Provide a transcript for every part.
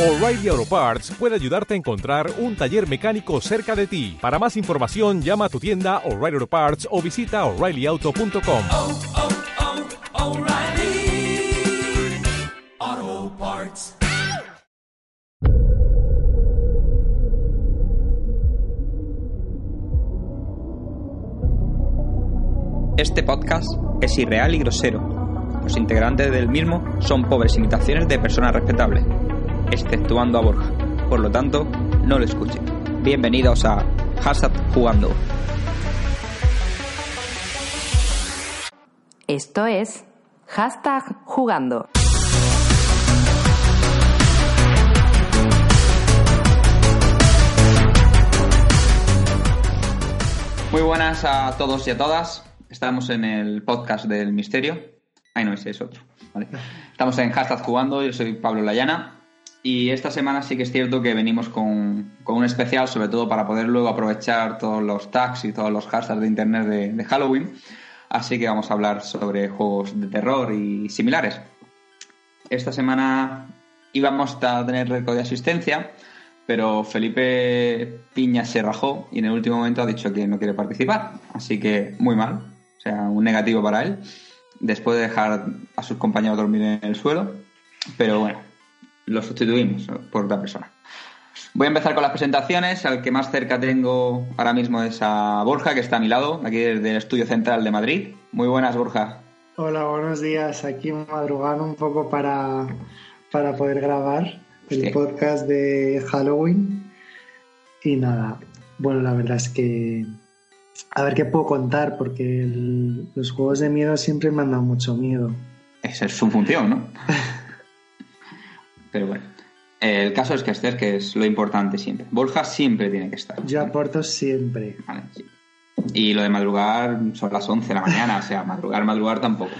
O'Reilly Auto Parts puede ayudarte a encontrar un taller mecánico cerca de ti. Para más información, llama a tu tienda O'Reilly Auto Parts o visita oreillyauto.com. oh, oh, Parts. Este podcast es irreal y grosero. Los integrantes del mismo son pobres imitaciones de personas respetables, exceptuando a Borja. Por lo tanto, no lo escuchen. Bienvenidos a Hashtag Jugando. Esto es hashtag jugando. Muy buenas a todos y a todas. Estamos en el podcast del misterio. Ay, no, ese es otro. Vale. Estamos en Hashtag Jugando. Yo soy Pablo Layana. Y esta semana sí que es cierto que venimos con, con un especial, sobre todo para poder luego aprovechar todos los tags y todos los hashtags de internet de, de Halloween. Así que vamos a hablar sobre juegos de terror y similares. Esta semana íbamos a tener récord de asistencia, pero Felipe Piña se rajó y en el último momento ha dicho que no quiere participar. Así que muy mal, o sea, un negativo para él, después de dejar a sus compañeros dormir en el suelo. Pero bueno, lo sustituimos por otra persona. Voy a empezar con las presentaciones. Al que más cerca tengo ahora mismo es a Borja, que está a mi lado, aquí desde el Estudio Central de Madrid. Muy buenas, Borja. Hola, buenos días. Aquí madrugando un poco para, para poder grabar el Sí. podcast de Halloween. Y nada, bueno, la verdad es que a ver qué puedo contar, porque el- los juegos de miedo siempre me han dado mucho miedo. Esa es su función, ¿no? Pero bueno, el caso es que estés, que es lo importante siempre. Borja siempre tiene que estar. Yo aporto siempre. Vale, sí. Y lo de madrugar son las 11 de la mañana, o sea, madrugar, madrugar tampoco.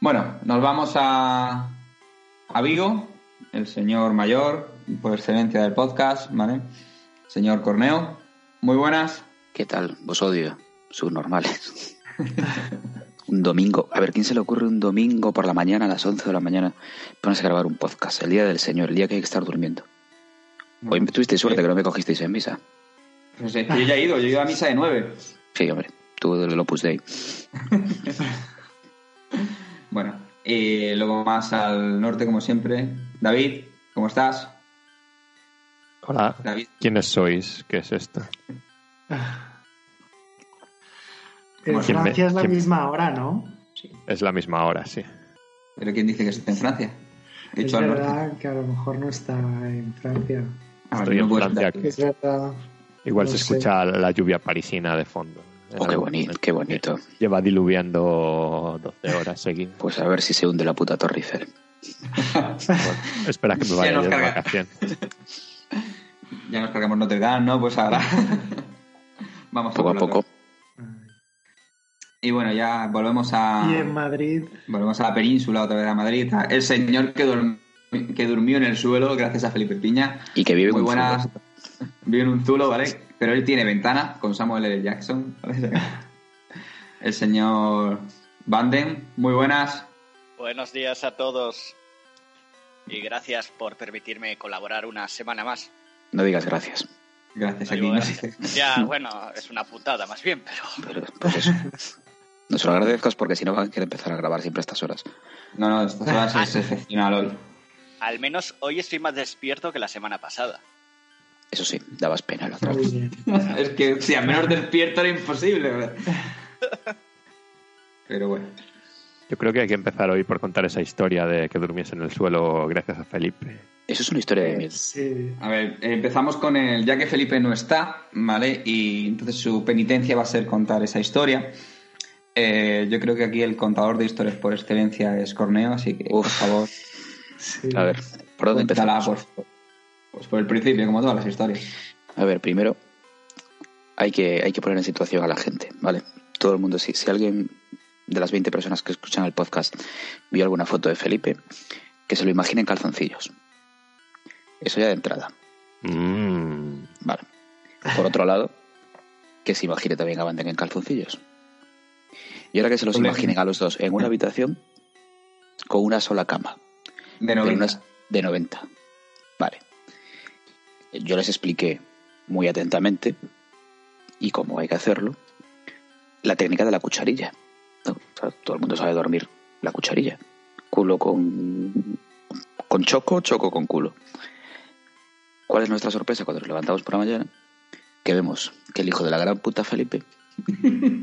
Bueno, nos vamos a, a Vigo, el señor mayor, por excelencia del podcast, ¿vale? Señor Corneo, muy buenas. ¿Qué tal? Vos odio. Subnormales. un domingo. A ver, ¿quién se le ocurre un domingo por la mañana, a las 11 de la mañana, ponerse a grabar un podcast? El día del Señor, el día que hay que estar durmiendo. Hoy tuvisteis suerte que no me cogisteis en misa. No sé, yo ya he ido, yo he ido a misa de 9. Sí, hombre. Tú del Opus Dei. Bueno, y luego más al norte, como siempre. David, ¿cómo estás? Hola, David. ¿quiénes sois? ¿Qué es esto? En ¿quién me- Francia es la quién- misma hora, ¿no? Es la misma hora, sí. ¿Pero quién dice que está en Francia? He Es verdad que a lo mejor no está en Francia. Ah, Estoy no en Francia. Es verdad. Igual No se sé. escucha la lluvia parisina de fondo. Oh, qué bonito, qué bonito. Lleva diluviando 12 horas seguidas. Pues a ver si se hunde la puta Torre Eiffel. Bueno, espera que me Ya vaya nos de carga. vacaciones. Ya nos cargamos Notre Dame, ¿no? Pues ahora. Vamos Poco a por otro. poco. Y bueno, ya volvemos a. Y en Madrid, Volvemos a la península, otra vez a Madrid. El señor que, que durmió en el suelo, gracias a Felipe Piña. Y que vive Muy con buenas. zulo. Vive en un zulo, ¿vale? Pero él tiene ventana con Samuel L. Jackson. ¿vale? El señor Banden. Muy buenas. Buenos días a todos y gracias por permitirme colaborar una semana más. No digas gracias. Gracias. No Aquí no gracias. Ya, bueno, es una putada más bien, pero Pero, pues eso. No se lo agradezcas porque si no van a querer empezar a grabar siempre a estas horas. No, no, estas horas es excepcional hoy. al menos hoy estoy más despierto que la semana pasada. Eso sí, dabas pena la otra vez. Es que si al menos despierto era imposible, ¿verdad? Pero bueno. Yo creo que hay que empezar hoy por contar esa historia de que durmiese en el suelo gracias a Felipe. Eso es una historia de miedo. sí. A ver, empezamos con el. Ya que Felipe no está, ¿vale? Y entonces su penitencia va a ser contar esa historia. Eh, yo creo que aquí el contador de historias por excelencia es Corneo, así que, por favor, sí. A ver, ¿por dónde cuéntala empezamos? por, pues por el principio, como todas las historias. A ver, primero hay que, hay que poner en situación a la gente, ¿vale? Todo el mundo, si, si alguien de las 20 personas que escuchan el podcast vio alguna foto de Felipe, que se lo imagine en calzoncillos. Eso ya de entrada, Mm, ¿vale? Por otro lado, que se imagine también a Banden en calzoncillos. Y ahora que se los imaginen a los dos en una habitación con una sola cama, De pero 90. unas de 90. Vale. yo les expliqué muy atentamente y cómo hay que hacerlo la técnica de la cucharilla. ¿no? O sea, todo el mundo sabe dormir la cucharilla. Culo con, con choco, choco con culo. ¿Cuál es nuestra sorpresa cuando nos levantamos por la mañana? Que vemos que el hijo de la gran puta Felipe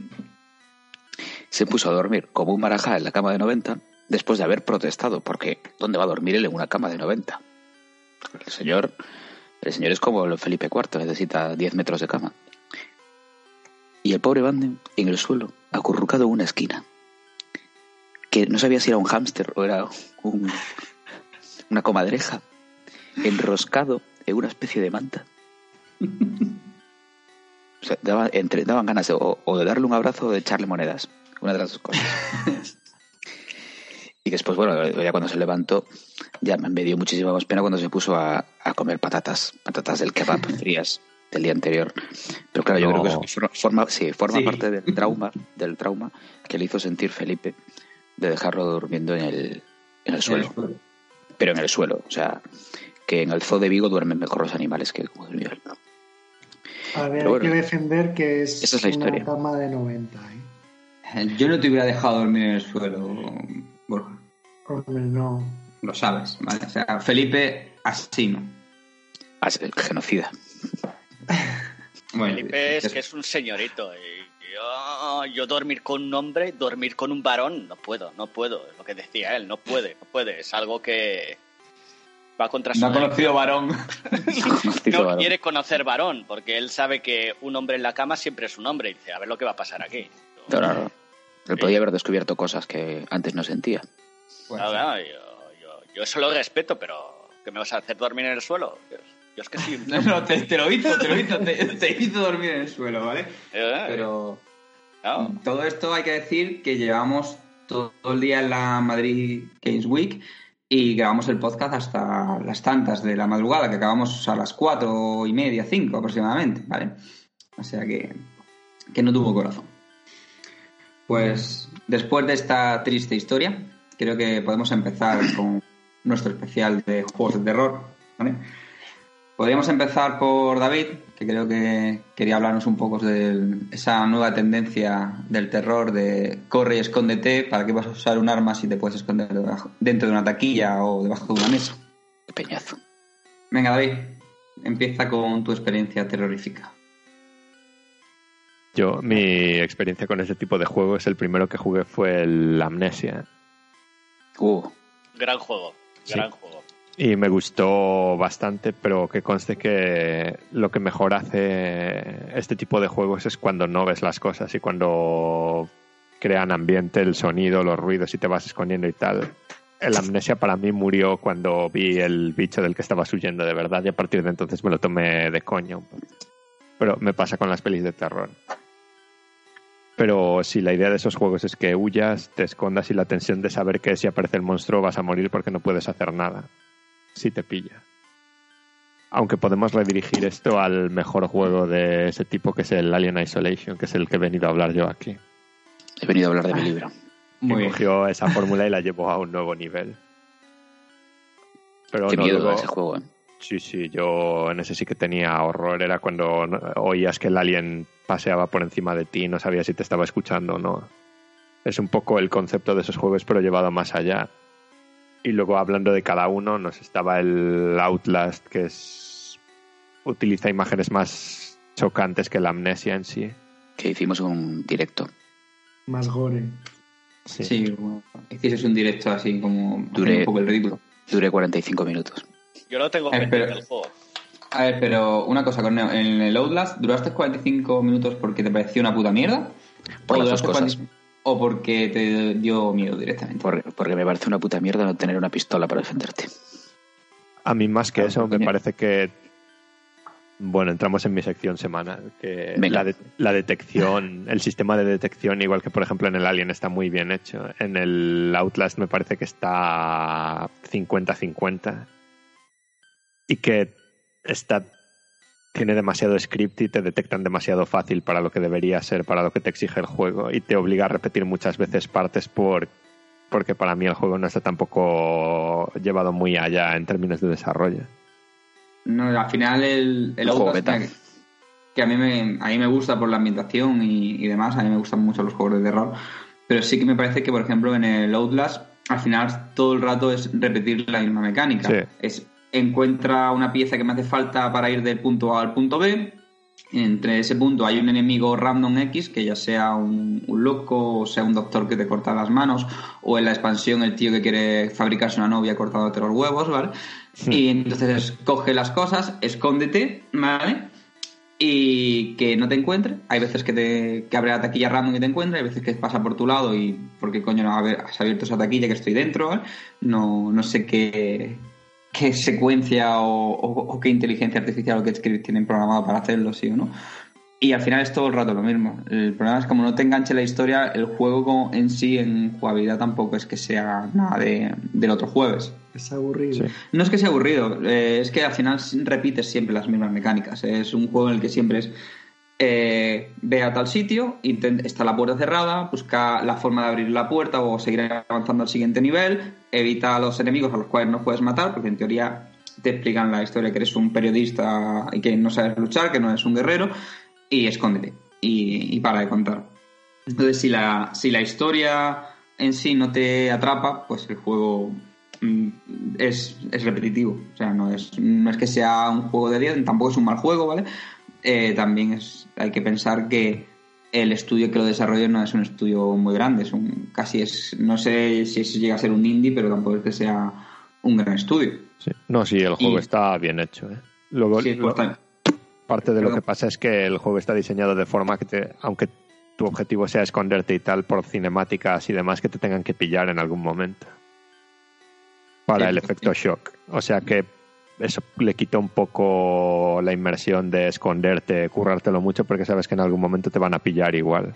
se puso a dormir como un marajá en la cama de 90 después de haber protestado, porque ¿dónde va a dormir él en una cama de 90? El señor, el señor es como el Felipe IV, necesita 10 metros de cama. Y el pobre Banden en el suelo, acurrucado en una esquina, que no sabía si era un hámster o era un- una comadreja, enroscado en una especie de manta. O sea, daban ganas de, o de darle un abrazo o de echarle monedas. Una de las dos cosas. y después, bueno, ya cuando se levantó, ya me dio muchísima más pena cuando se puso a, a comer patatas, patatas del kebab frías del día anterior. Pero claro, yo No. creo que eso forma, sí, forma Sí. parte del trauma, del trauma que le hizo sentir Felipe de dejarlo durmiendo en el, en el suelo. Pero en el suelo, o sea, que en el zoo de Vigo duermen mejor los animales que como durmió él. A ver, hay que defender que es, esa es la una historia. cama de 90. ¿eh? Yo no te hubiera dejado dormir en el suelo, Borja. Hombre, no. Lo sabes, ¿vale? O sea, Felipe, así no. Es el genocida. Bueno, Felipe es es- que es un señorito. Y yo, yo dormir con un hombre, dormir con un varón, no puedo, no puedo. Es lo que decía él, no puede, no puede. Es algo que va contra su no ha conocido varón. No quiere conocer varón, porque él sabe que un hombre en la cama siempre es un hombre. Y dice, a ver lo que va a pasar aquí. No. Él podía haber descubierto cosas que antes no sentía. Claro, claro, yo, yo, yo eso lo respeto, pero ¿qué me vas a hacer dormir en el suelo? Yo, yo es que sí. No, no, te, te lo hizo, te lo hizo, te, te hizo dormir en el suelo, ¿vale? Eh, Pero claro. todo esto hay que decir que llevamos todo el día en la Madrid Games Week y grabamos el podcast hasta las tantas de la madrugada, que acabamos a las cuatro y media, cinco aproximadamente, ¿vale? O sea que, que no tuvo corazón. Pues después de esta triste historia, creo que podemos empezar con nuestro especial de juegos de terror, ¿vale? Podríamos empezar por David, que creo que quería hablarnos un poco de esa nueva tendencia del terror de corre y escóndete, para qué vas a usar un arma si te puedes esconder debajo- dentro de una taquilla o debajo de una mesa. Qué peñazo. Venga, David, empieza con tu experiencia terrorífica. Yo, mi experiencia con ese tipo de juegos, el primero que jugué fue el Amnesia. Uh, Gran juego, Sí. gran juego. Y me gustó bastante, pero que conste que lo que mejor hace este tipo de juegos es cuando no ves las cosas y cuando crean ambiente, el sonido, los ruidos y te vas escondiendo y tal. El amnesia para mí murió cuando vi el bicho del que estabas huyendo de verdad y a partir de entonces me lo tomé de coño. Pero me pasa con las pelis de terror. Pero si la idea de esos juegos es que huyas, te escondas y la tensión de saber que si aparece el monstruo vas a morir porque no puedes hacer nada si te pilla. Aunque podemos redirigir esto al mejor juego de ese tipo que es el Alien Isolation, que es el que he venido a hablar yo aquí. he venido a hablar de mi libro. Muy que bien. cogió esa fórmula y la llevó a un nuevo nivel. Pero Qué no, miedo luego- ese juego, ¿eh? Sí, sí, yo en ese sí que tenía horror. Era cuando oías que el alien paseaba por encima de ti y no sabías si te estaba escuchando o no. Es un poco el concepto de esos juegos, pero llevado más allá. Y luego hablando de cada uno, nos estaba el Outlast, que es utiliza imágenes más chocantes que la amnesia en sí. Que hicimos un directo. Más gore. Sí. Sí, bueno, hicieses un directo así como Duré- un poco el ridículo. Duré 45 minutos. Yo lo tengo Eh, pendiente pero- el juego. A ver, pero una cosa, Corneo, en el Outlast, ¿duraste 45 minutos porque te pareció una puta mierda? Por ¿O las dos cosas. 40 ¿O porque te dio miedo directamente? Por- porque me parece una puta mierda no tener una pistola para defenderte. A mí más que Ah, eso, me porque- parece que... Bueno, entramos en mi sección semanal, que Venga. la, de- la detección, el sistema de detección, igual que por ejemplo en el Alien, está muy bien hecho. En el Outlast me parece que está 50-50 y que está tiene demasiado script y te detectan demasiado fácil para lo que debería ser, para lo que te exige el juego y te obliga a repetir muchas veces partes por porque para mí el juego no está tampoco llevado muy allá en términos de desarrollo. No, al final el, el El juego Outlast, beta. que, que a mí me a mí me gusta por la ambientación y, y demás, a mí me gustan mucho los juegos de terror, pero sí que me parece que por ejemplo en el Outlast al final todo el rato es repetir la misma mecánica. Sí. Es encuentra una pieza que me hace falta para ir del punto A al punto B. Entre ese punto hay un enemigo random X, que ya sea un, un loco, o sea un doctor que te corta las manos, o en la expansión el tío que quiere fabricarse una novia cortándote los huevos, ¿vale? Y entonces coge las cosas, escóndete, ¿vale? Y que no te encuentre. Hay veces que, te, que abre la taquilla random y te encuentra, hay veces que pasa por tu lado y ¿por qué coño no has abierto esa taquilla que estoy dentro? ¿vale? No, no sé qué, qué secuencia o, o- o qué inteligencia artificial o qué script tienen programado para hacerlo, sí o no. Y al final es todo el rato lo mismo. El problema es como no te enganche la historia, el juego como en sí, en jugabilidad, tampoco es que sea nada de, del otro jueves. Es aburrido. Sí. No es que sea aburrido, eh, es que al final repites siempre las mismas mecánicas. Es un juego en el que siempre es eh, ve a tal sitio, está la puerta cerrada, busca la forma de abrir la puerta o seguir avanzando al siguiente nivel, evita a los enemigos a los cuales no puedes matar, porque en teoría te explican la historia que eres un periodista y que no sabes luchar, que no eres un guerrero, y escóndete y, y para de contar. Entonces, si la, si la historia en sí no te atrapa, pues el juego mm, es, es repetitivo. O sea, no es, no es que sea un juego de 10, tampoco es un mal juego, ¿vale? Eh, también es, hay que pensar que el estudio que lo desarrolla no es un estudio muy grande, es un, casi es, no sé si eso llega a ser un indie, pero tampoco es que sea un gran estudio. Sí. No, sí, el juego Y- está bien hecho. ¿eh? Luego, Sí, pues, parte de lo que pasa es que el juego está diseñado de forma que, te, aunque tu objetivo sea esconderte y tal, por cinemáticas y demás, que te tengan que pillar en algún momento. Para Sí, el efecto shock. O sea que eso le quita un poco la inmersión de esconderte, currártelo mucho, porque sabes que en algún momento te van a pillar igual.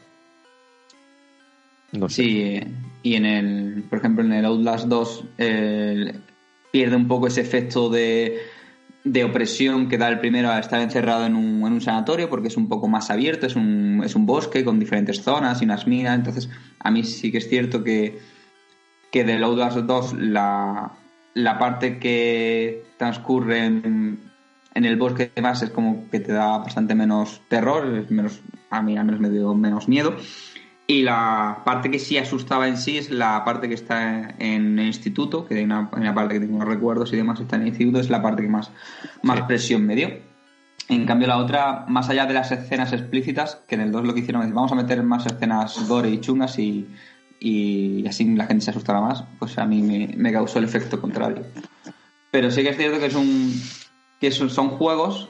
No sé. Sí, y en el, por ejemplo, en el Outlast 2 eh, pierde un poco ese efecto de, de opresión que da el primero al estar encerrado en un, en un sanatorio, porque es un poco más abierto, es un, es un bosque con diferentes zonas y unas minas. Entonces, a mí sí que es cierto que, que del Outlast 2 la, la parte que transcurre en, en el bosque y demás es como que te da bastante menos terror, menos, a mí al menos me dio menos miedo. Y la parte que sí asustaba en sí es la parte que está en el instituto, que hay una, una parte que tengo recuerdos y demás, está en el instituto, es la parte que más, más presión me dio. En cambio, la otra, más allá de las escenas explícitas, que en el 2 lo que hicieron es vamos a meter más escenas gore y chungas y, y así la gente se asustará más, pues a mí me, me causó el efecto contrario. Pero sí que es cierto que es un que son, son juegos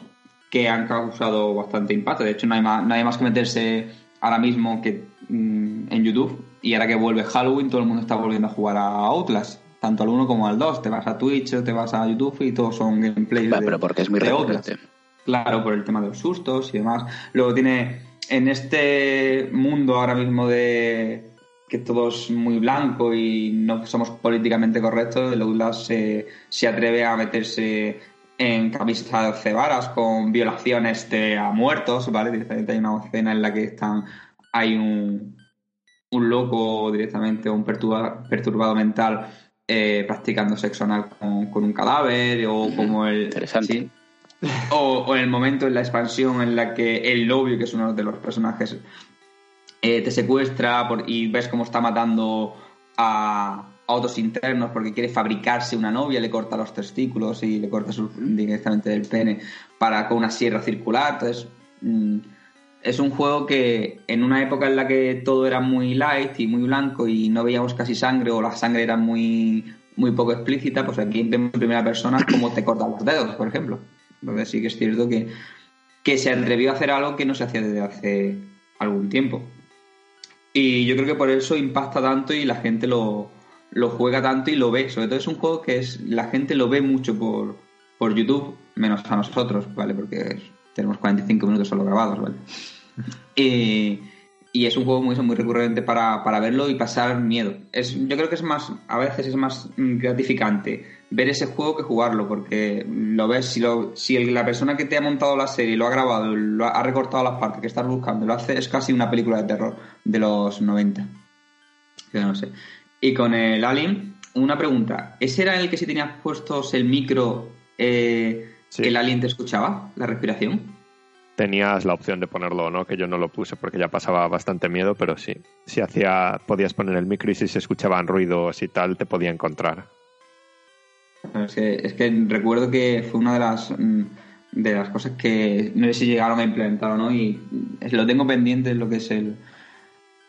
que han causado bastante impacto. De hecho, no hay más, no hay más que meterse ahora mismo que mm, en YouTube. Y ahora que vuelve Halloween, todo el mundo está volviendo a jugar a Outlast. Tanto al 1 como al 2. Te vas a Twitch te vas a YouTube y todos son gameplays. De- pero porque es muy de Outlast. recurrente. Claro, por el tema de los sustos y demás. Luego tiene en este mundo ahora mismo de que todo es muy blanco y no somos políticamente correctos, el Outlast se, se atreve a meterse en camisas de cebaras con violaciones de, a muertos, ¿vale? Directamente hay una escena en la que están hay un, un loco directamente o un perturba- perturbado mental eh, practicando sexo anal con, con un cadáver o como el... Interesante. sí. O, o en el momento en la expansión en la que el novio, que es uno de los personajes, eh, te secuestra por- y ves cómo está matando a, a otros internos porque quiere fabricarse una novia, le corta los testículos y le corta su- directamente del pene para con una sierra circular. Entonces, mm, es un juego que en una época en la que todo era muy light y muy blanco y no veíamos casi sangre o la sangre era muy, muy poco explícita, pues aquí vemos en primera persona cómo te cortan los dedos, por ejemplo. Entonces sí que es cierto que, que se atrevió a hacer algo que no se hacía desde hace algún tiempo. Y yo creo que por eso impacta tanto y la gente lo, lo juega tanto y lo ve. Sobre todo es un juego que es la gente lo ve mucho por, por YouTube, menos a nosotros, ¿vale? Porque tenemos 45 minutos solo grabados, ¿vale? Y, y es un juego muy, muy recurrente para, para verlo y pasar miedo. Es, yo creo que es más, a veces es más mm, gratificante ver ese juego que jugarlo, porque lo ves, si, lo, si el- la persona que te ha montado la serie lo ha grabado, lo ha, ha recortado las partes que estás buscando, lo hace, es casi una película de terror de los 90. Yo no sé. Y con el Alien, una pregunta. ¿Ese era el que si tenías puestos el micro, eh, Sí. ¿el alien te escuchaba la respiración? Tenías la opción de ponerlo o no, que yo no lo puse porque ya pasaba bastante miedo, pero sí. Si hacía, podías poner el micro y si se escuchaban ruidos y tal, te podía encontrar. Es que, es que recuerdo que fue una de las mm, de las cosas que no sé si llegaron a implementar o no y lo tengo pendiente lo que es el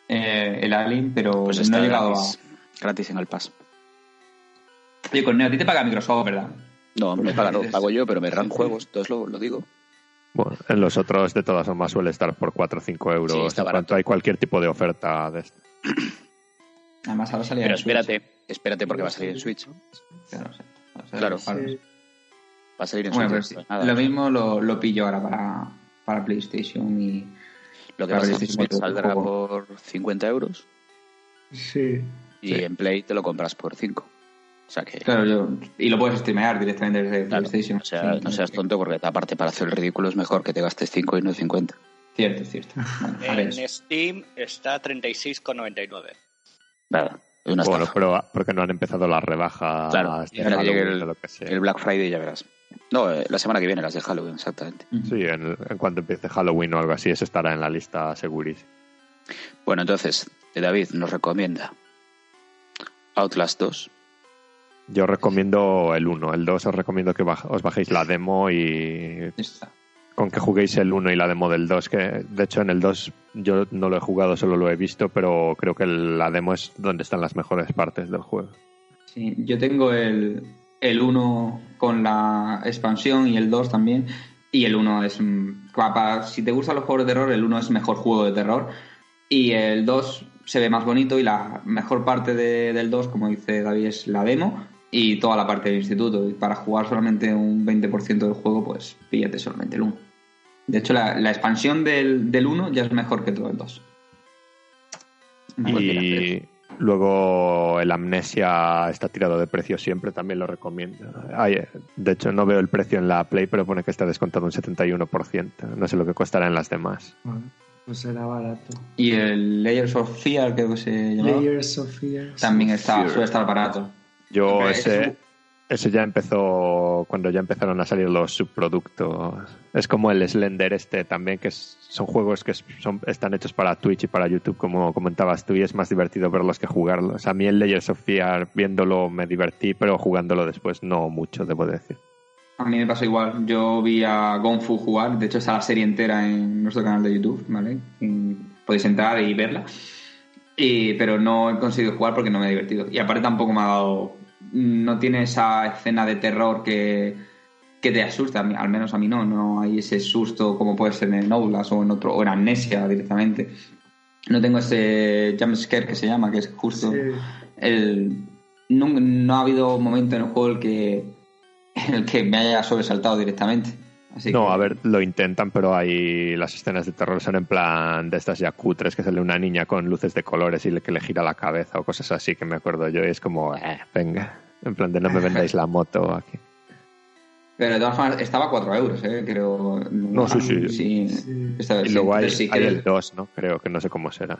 eh, el Alien, pero Pues no he llegado gratis, gratis en el Pass. a... Oye, Corneo, a ti te paga Microsoft, ¿verdad? No, me pagan, no, pago yo, pero me dan juegos, entonces lo, lo digo. Bueno, en los otros, de todas formas, suele estar por 4 o 5 euros. Sí, está en barato. cuanto hay cualquier tipo de oferta de esto. Además ahora salía Pero en Switch. espérate, espérate porque va a salir en Switch. Claro, sí. Sí. Va a salir en Bueno, Switch. nada. lo mismo lo, lo pillo ahora para, para PlayStation y Lo que para va a salir en PlayStation Switch saldrá por 50 euros Sí. y Sí. en Play te lo compras por 5. O sea que... Claro, yo y lo puedes streamear directamente desde claro, PlayStation. o sea, Sí, no seas tonto porque aparte para hacer el ridículo es mejor que te gastes 5 y no 50. Cierto, cierto. Bueno, En Steam está a 36,99. Nada, es una Bueno, estafa. pero porque no han empezado las rebajas Claro, este que llegue el- o lo que sea. El Black Friday ya verás. No, eh, la semana que viene, las de Halloween, exactamente. Sí, en, en cuanto empiece Halloween o algo así, eso estará en la lista segurísimo. Bueno, entonces, David nos recomienda Outlast 2. Yo recomiendo el 1. El 2 os recomiendo que os bajéis la demo y con que juguéis el 1 y la demo del 2, que de hecho en el 2 yo no lo he jugado, solo lo he visto, pero creo que la demo es donde están las mejores partes del juego. Sí, yo tengo el, el 1 con la expansión y el 2 también. Y el 1 es. mm, para- si te gustan los juegos de terror, el 1 es mejor juego de terror. Y el 2 se ve más bonito y la mejor parte de- del 2, como dice David, es la demo y toda la parte del instituto. Y para jugar solamente un 20% del juego, pues píllate solamente el 1. De hecho, la, la expansión del, del 1 ya es mejor que todo el 2. Una cualquiera, pero- Y luego el Amnesia está tirado de precio siempre, también lo recomiendo. Hay- de hecho, no veo el precio en la Play, pero pone que está descontado un 71%. No sé lo que costará en las demás. Bueno, pues será barato. Y el Layers of Fear, creo que se llamaba. Layers of Fear. También está, Fear. suele estar barato. Yo Hombre, ese, ese ya empezó cuando ya empezaron a salir los subproductos. Es como el Slender este también, que es- son juegos que son, están hechos para Twitch y para YouTube, como comentabas tú, y es más divertido verlos que jugarlos. A mí el Layers of Fear, viéndolo me divertí, pero jugándolo después no mucho, debo decir. A mí me pasó igual. Yo vi a Gonfu jugar. De hecho, está la serie entera en nuestro canal de YouTube, ¿vale? Y podéis entrar y verla. Y, pero no he conseguido jugar porque no me he divertido. Y aparte tampoco me ha dado... No tiene esa escena de terror que, que te asusta. Al menos a mí no. No hay ese susto como puede ser en Outlast o en otro... O en Amnesia directamente. No tengo ese jumpscare que se llama, que es justo... Sí. el no, no ha habido momento en el juego el que en el que me haya sobresaltado directamente Así no, que- a ver, lo intentan, pero hay las escenas de terror son en plan de estas ya cutres, que sale una niña con luces de colores y le, que le gira la cabeza o cosas así que me acuerdo yo. Y es como, eh, venga, en plan de no me vendáis la moto aquí. pero de todas formas estaba a 4 euros eh, creo No, sí, sí. sí, Sí. esta Y luego hay, el 2, ¿no? Creo que no sé cómo será.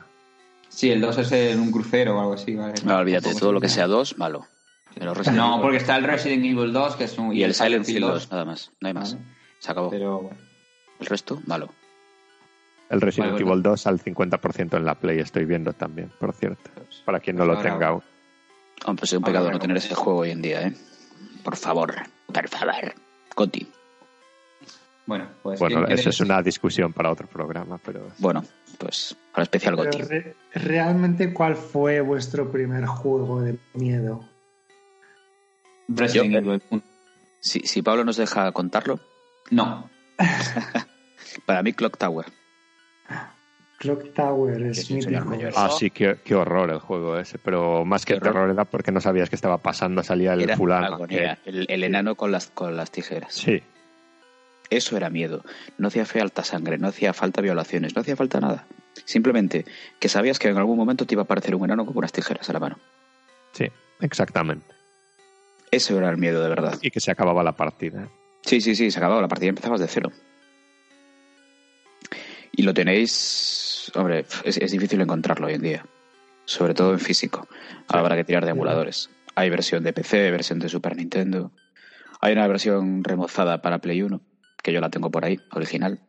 sí el 2 es en un crucero o algo así ¿vale? No, olvídate, todo es lo que sea 2, malo. Pero no porque está el Resident Evil 2 que es un Y el Silent Hill 2, nada más. No hay más. Vale. Se acabó. pero bueno El resto, malo. El Resident bueno. Evil 2 al 50% en la Play, estoy viendo también, por cierto. Para quien no lo Ahora- tenga aún. Hombre, pues es un pecado no tener ese juego hoy en día, ¿eh? Por favor, por favor. Coti. bueno pues Bueno, ¿quién quiere- eso es una discusión para otro programa, pero Bueno, pues para especial Goti. re- realmente, ¿cuál fue vuestro primer juego de miedo? Resident Yo- Evil uno. Si, si Pablo nos deja contarlo, no para mí Clock Tower. Clock Tower es Sí, señor mítico. mayor. Ah, sí, qué, qué horror el juego ese. Pero más que horror. terror era porque no sabías qué estaba pasando, salía el Era fulano. agonía. que- El, el enano con las, con las tijeras. Sí, Eso era miedo. No hacía falta sangre, no hacía falta violaciones, no hacía falta nada. Simplemente que sabías que en algún momento te iba a aparecer un enano con unas tijeras a la mano. sí, exactamente. Eso era el miedo de verdad. Y que se acababa la partida. Sí, sí, sí, se acababa la partida, empezabas de cero. Y lo tenéis, hombre, es, es difícil encontrarlo hoy en día, sobre todo en físico. Habrá que tirar de emuladores. Hay versión de PC, versión de Super Nintendo. Hay una versión remozada para Play 1, que yo la tengo por ahí, original.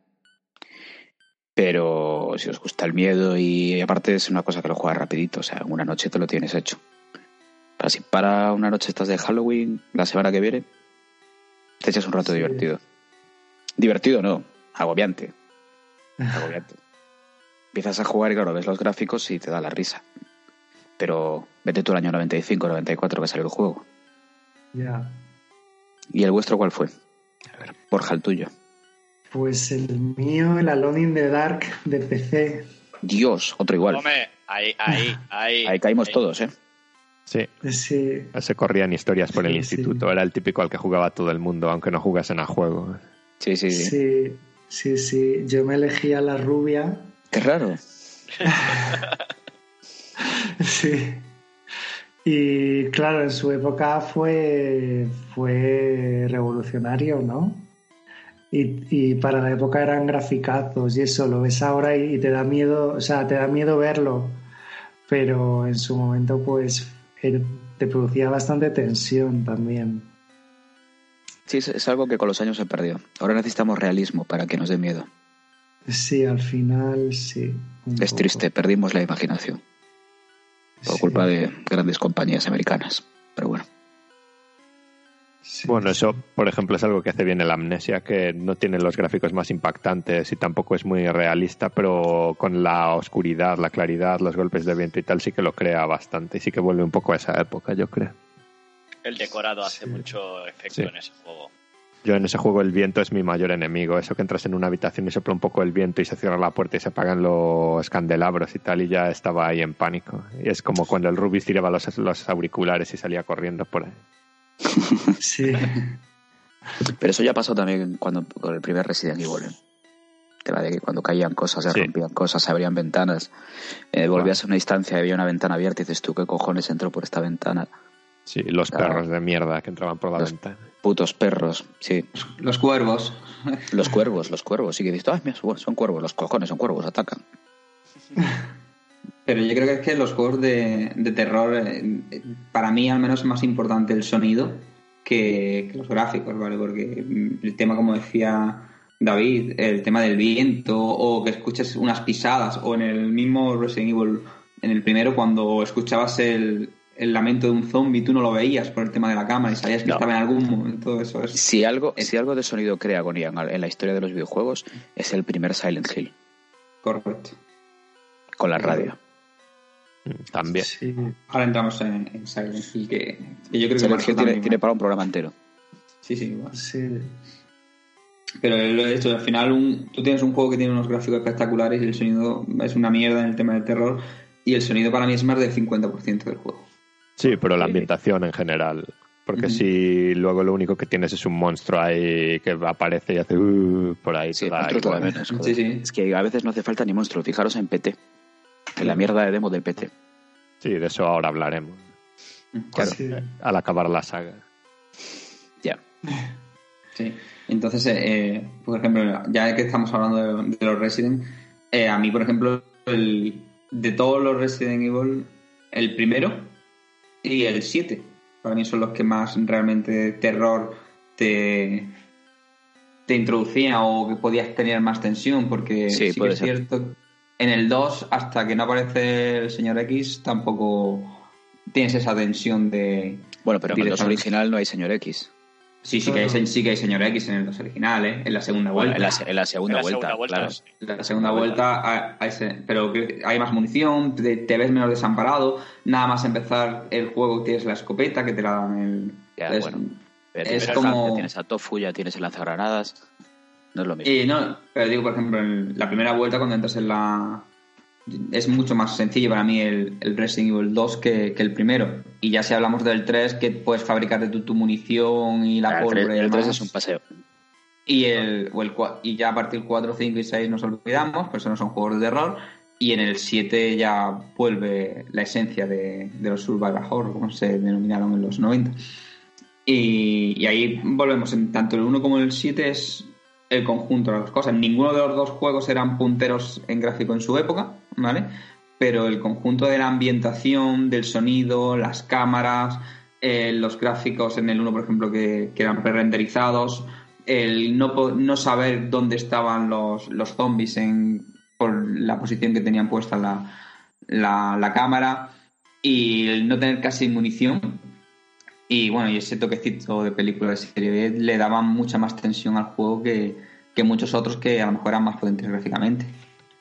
Pero si os gusta el miedo y aparte es una cosa que lo juegas rapidito, o sea, en una noche te lo tienes hecho. Así para una noche estás de Halloween, la semana que viene, te echas un rato Sí. divertido. Divertido no, agobiante. Agobiante. Empiezas a jugar y claro, ves los gráficos y te da la risa. Pero vete tú al año 95, 94 que salió el juego. Ya. ¿Y el vuestro cuál fue? A ver, Borja, el tuyo. Pues el mío, el Alone in the Dark de PC. Dios, otro igual. Hombre, ahí, ahí, ahí. Ahí caímos ahí. todos, ¿eh? Sí, Sí, se corrían historias por el instituto. sí. Era el típico al que jugaba todo el mundo, aunque no jugasen a juego. Sí, sí, sí. sí, sí, sí. Yo me elegía la rubia. Qué raro. Sí. Y claro, en su época fue, fue revolucionario, ¿no? Y, y para la época eran graficazos y eso lo ves ahora y, y te da miedo, o sea, te da miedo verlo. Pero en su momento, pues, te producía bastante tensión también. Sí, es, algo que con los años se perdió. Ahora necesitamos realismo para que nos dé miedo. Sí, al final, sí. Es poco. triste, perdimos la imaginación por Sí, culpa de grandes compañías americanas. Bueno, sí. Bueno, eso, por ejemplo, es algo que hace bien el Amnesia, que no tiene los gráficos más impactantes y tampoco es muy realista, pero con la oscuridad, la claridad, los golpes de viento y tal, sí que lo crea bastante y sí que vuelve un poco a esa época, yo creo. El decorado hace Sí. mucho efecto Sí. en ese juego. Yo en ese juego el viento es mi mayor enemigo. Eso que entras en una habitación y sopla un poco el viento y se cierra la puerta y se apagan los candelabros y tal, y ya estaba ahí en pánico. Y es como cuando el Rubis tiraba los, los auriculares y salía corriendo por ahí. Sí. pero eso ya pasó también cuando con el primer Resident Evil. ¿eh? Tema de que cuando caían cosas, se Sí. rompían cosas, se abrían ventanas. Eh, volvías a una instancia y había una ventana abierta y dices tú, ¿qué cojones entró por esta ventana? Sí, los Claro. perros de mierda que entraban por la Los- ventana. Putos perros, sí. Los cuervos. Los cuervos, los cuervos. Sí que dices, ay, mira, son cuervos, los cojones son cuervos, atacan. Pero yo creo que es que los juegos de, de terror, eh, para mí al menos es más importante el sonido que, que los gráficos, ¿vale? Porque mm, el tema, como decía David, el tema del viento o que escuches unas pisadas o en el mismo Resident Evil, en el primero, cuando escuchabas el, el lamento de un zombie, tú no lo veías por el tema de la cámara y sabías que No. estaba en algún momento. Eso es Si algo, si algo de sonido crea agonía en la historia de los videojuegos, es el primer Silent Hill, correcto. con la radio. También. Sí. Ahora entramos en, en Silent Hill, que, que yo creo que Silent marcó Hill tiene, tiene para un programa entero. Sí, sí, igual. Sí. Pero lo he dicho, al final un- tú tienes un juego que tiene unos gráficos espectaculares y el sonido es una mierda en el tema del terror y el sonido para mí es más del 50% del juego. Sí, pero la ambientación en general. Porque si luego lo único que tienes es un monstruo ahí que aparece y hace uh, por ahí, Sí, da menos. Sí, sí. Es que a veces no hace falta ni monstruo. Fijaros en PT. En la mierda de demo del PT. Sí, de eso ahora hablaremos. Claro. Sí. Al acabar la saga. Ya. Sí. Entonces, eh, eh, por ejemplo, ya que estamos hablando de, de los Resident, eh, a mí, por ejemplo, el, de todos los Resident Evil, el primero y el 7, para mí son los que más realmente terror te, te introducían o que podías tener más tensión, porque Sí, sí, que es ser. cierto, en el 2, hasta que no aparece el señor X, tampoco tienes esa tensión de... Bueno, pero en el 2 Directamente. original no hay señor X. Sí, sí que, hay, sí que hay señor X en el 2 original, ¿eh? en la segunda Bueno, vuelta. en, la, se- en la segunda En la vuelta, segunda vuelta, claro. En la segunda vuelta, hay- hay se- pero hay más munición, te, te ves menos desamparado, nada más empezar el juego tienes la escopeta que te la dan el... Ya, es- bueno. Pero es como- tienes a Tofu, ya tienes el lanzagranadas. No es lo mismo. Y no, pero digo, por ejemplo, en la primera vuelta cuando entras en la... Es mucho más sencillo para mí el, el Resident Evil 2 que, que el primero. Y ya si hablamos del 3, que puedes fabricarte tu, tu munición y la Ah, el pólvora y el 3 demás. es un paseo. Y, el, o el, y ya a partir del 4, 5 y 6 nos olvidamos, pues eso no son juegos de terror. Y en el 7 ya vuelve la esencia de, de los survival horror, como se denominaron en los 90. Y, y ahí volvemos, en tanto el 1 como el 7 es el conjunto de las cosas. Ninguno de los dos juegos eran punteros en gráfico en su época, ¿vale? Pero el conjunto de la ambientación, del sonido, las cámaras, eh, los gráficos en el 1, por ejemplo, que, eran pre-renderizados, el no, no saber dónde estaban los, los zombies en, por la posición que tenían puesta la, la, la cámara y el no tener casi munición. Y bueno, y ese toquecito de película de serie B le daban mucha más tensión al juego que, que muchos otros que a lo mejor eran más potentes gráficamente.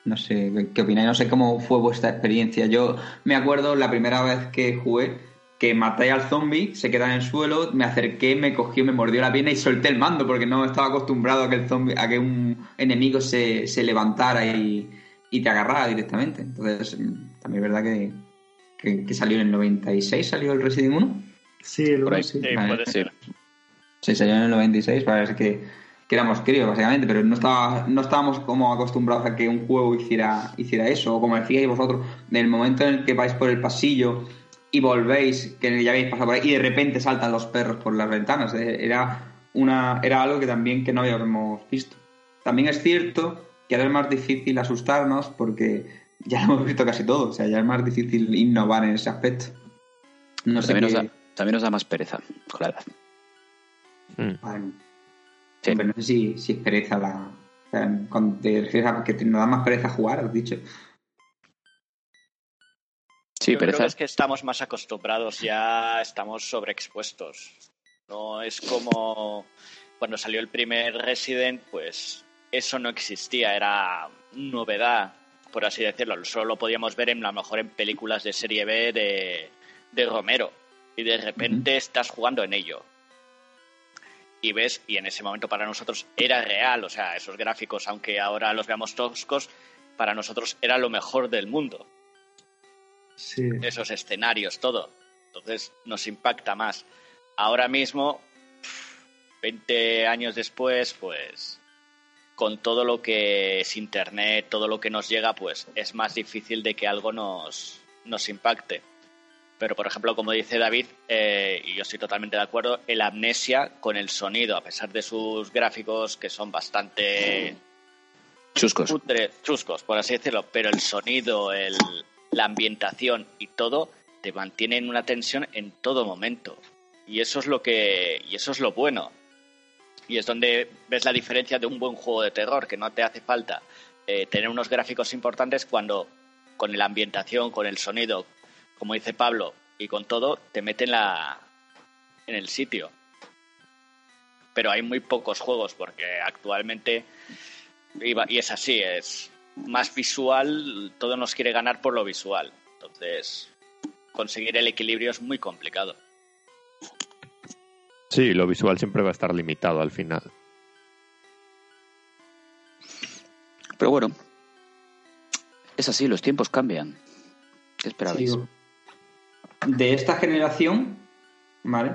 No sé, ¿qué- ¿qué opináis? No sé cómo fue vuestra experiencia. Yo me acuerdo la primera vez que jugué que maté al zombie, se queda en el suelo, me acerqué, me cogió, me mordió la pierna y solté el mando porque no estaba acostumbrado a que el zombie, a que un enemigo se, se levantara y, y te agarrara directamente. Entonces, mm, también es verdad que, que, que salió en el 96, salió el Resident 1. Sí, el Por ahí. sí. Sí, Vale, puede ser. Sí, salió en el 96, parece que, que éramos críos, básicamente, pero no, estaba, no estábamos como acostumbrados a que un juego hiciera, hiciera eso, o como decíais vosotros, en el momento en el que vais por el pasillo y volvéis, que ya habéis pasado por ahí, y de repente saltan los perros por las ventanas, eh, era, una, era algo que también que no habíamos visto. También es cierto que ahora es más difícil asustarnos porque ya lo hemos visto casi todo, o sea, ya es más difícil innovar en ese aspecto. No Pero sé qué- también nos da más pereza con la edad. Mm. Vale. Sí. Pero no sé si, si es pereza la. o sea, cuando te refieres a que te- nos da más pereza jugar, has dicho. Sí, Yo creo pereza. que es que estamos más acostumbrados, ya estamos sobreexpuestos. No es como cuando salió el primer Resident, pues eso no existía, era novedad, por así decirlo. Solo lo podíamos ver en, a lo mejor en películas de serie B de, de Romero. Y de repente estás jugando en ello. Y ves, y en ese momento para nosotros era real, o sea, esos gráficos, aunque ahora los veamos toscos, para nosotros era lo mejor del mundo Sí. esos escenarios, todo. Entonces nos impacta más. Ahora mismo, 20 años después, pues con todo lo que es Internet, todo lo que nos llega, pues es más difícil de que algo nos, nos impacte. Pero, por ejemplo, como dice David, eh, y yo estoy totalmente de acuerdo, el amnesia con el sonido, a pesar de sus gráficos que son bastante Chuscos. chuscos, por así decirlo, pero el sonido, el, la ambientación y todo te mantiene en una tensión en todo momento. Y eso es lo que y eso es lo bueno. Y es donde ves la diferencia de un buen juego de terror, que no te hace falta eh, tener unos gráficos importantes cuando con la ambientación, con el sonido, como dice Pablo, y con todo, te mete en, la, en el sitio. Pero hay muy pocos juegos, porque actualmente y va- y es así, es más visual, todo nos quiere ganar por lo visual. Entonces, conseguir el equilibrio es muy complicado. Sí, lo visual siempre va a estar limitado al final. Pero bueno, es así, los tiempos cambian. ¿Qué esperabais? Digo, de esta generación, ¿vale?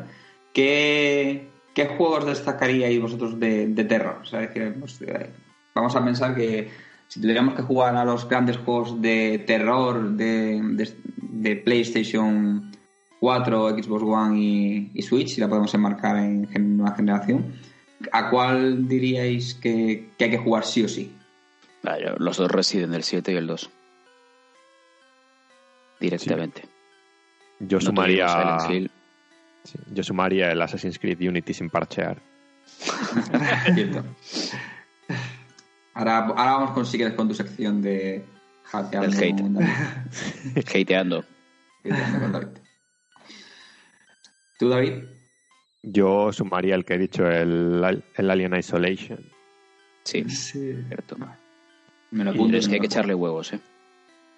¿Qué, qué juegos destacaríais vosotros de, de terror? O sea, es decir, pues, eh, vamos a pensar que si tuviéramos que jugar a los grandes juegos de terror de, de- de PlayStation 4, Xbox One y, y Switch, si la podemos enmarcar en gen- nueva generación, ¿a cuál diríais que, que hay que jugar sí o sí? Ah, Los dos Resident, el 7 y el 2. Directamente. Yo No sumaría, sí, yo sumaría el Assassin's Creed Unity sin parchear. Cierto. Ahora, ahora vamos con, si quieres, con tu sección de hackeando Del hate. David. Hateando. Hateando con David. ¿Tú, David? Yo sumaría el que he dicho, el, el Alien Isolation. Sí, Sí. cierto. Me lo apunto. es que hay que echarle huevos, ¿eh?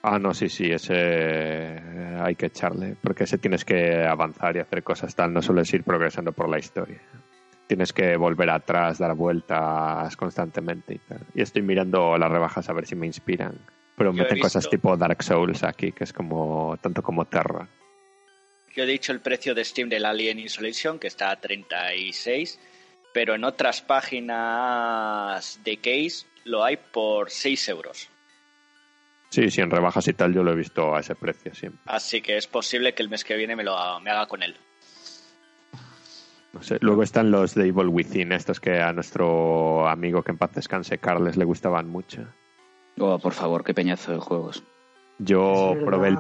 Ah, no, sí, sí, ese eh, hay que echarle, porque ese tienes que avanzar y hacer cosas tal, no sueles ir progresando por la historia. Tienes que volver atrás, dar vueltas constantemente y tal. Y estoy mirando las rebajas a ver si me inspiran. Pero Yo meten cosas tipo Dark Souls aquí, que es como tanto como Terra. Yo he dicho el precio de Steam del Alien Isolation, que está a 36, pero en otras páginas de Case lo hay por 6 euros. Sí, sí, en rebajas y tal yo lo he visto a ese precio siempre. Así que es posible que el mes que viene me, lo, me haga con él. No sé. Luego están los de Evil Within, estos que a nuestro amigo que en paz descanse, Carles, le gustaban mucho. Oh, por favor, qué peñazo de juegos. Yo probé el,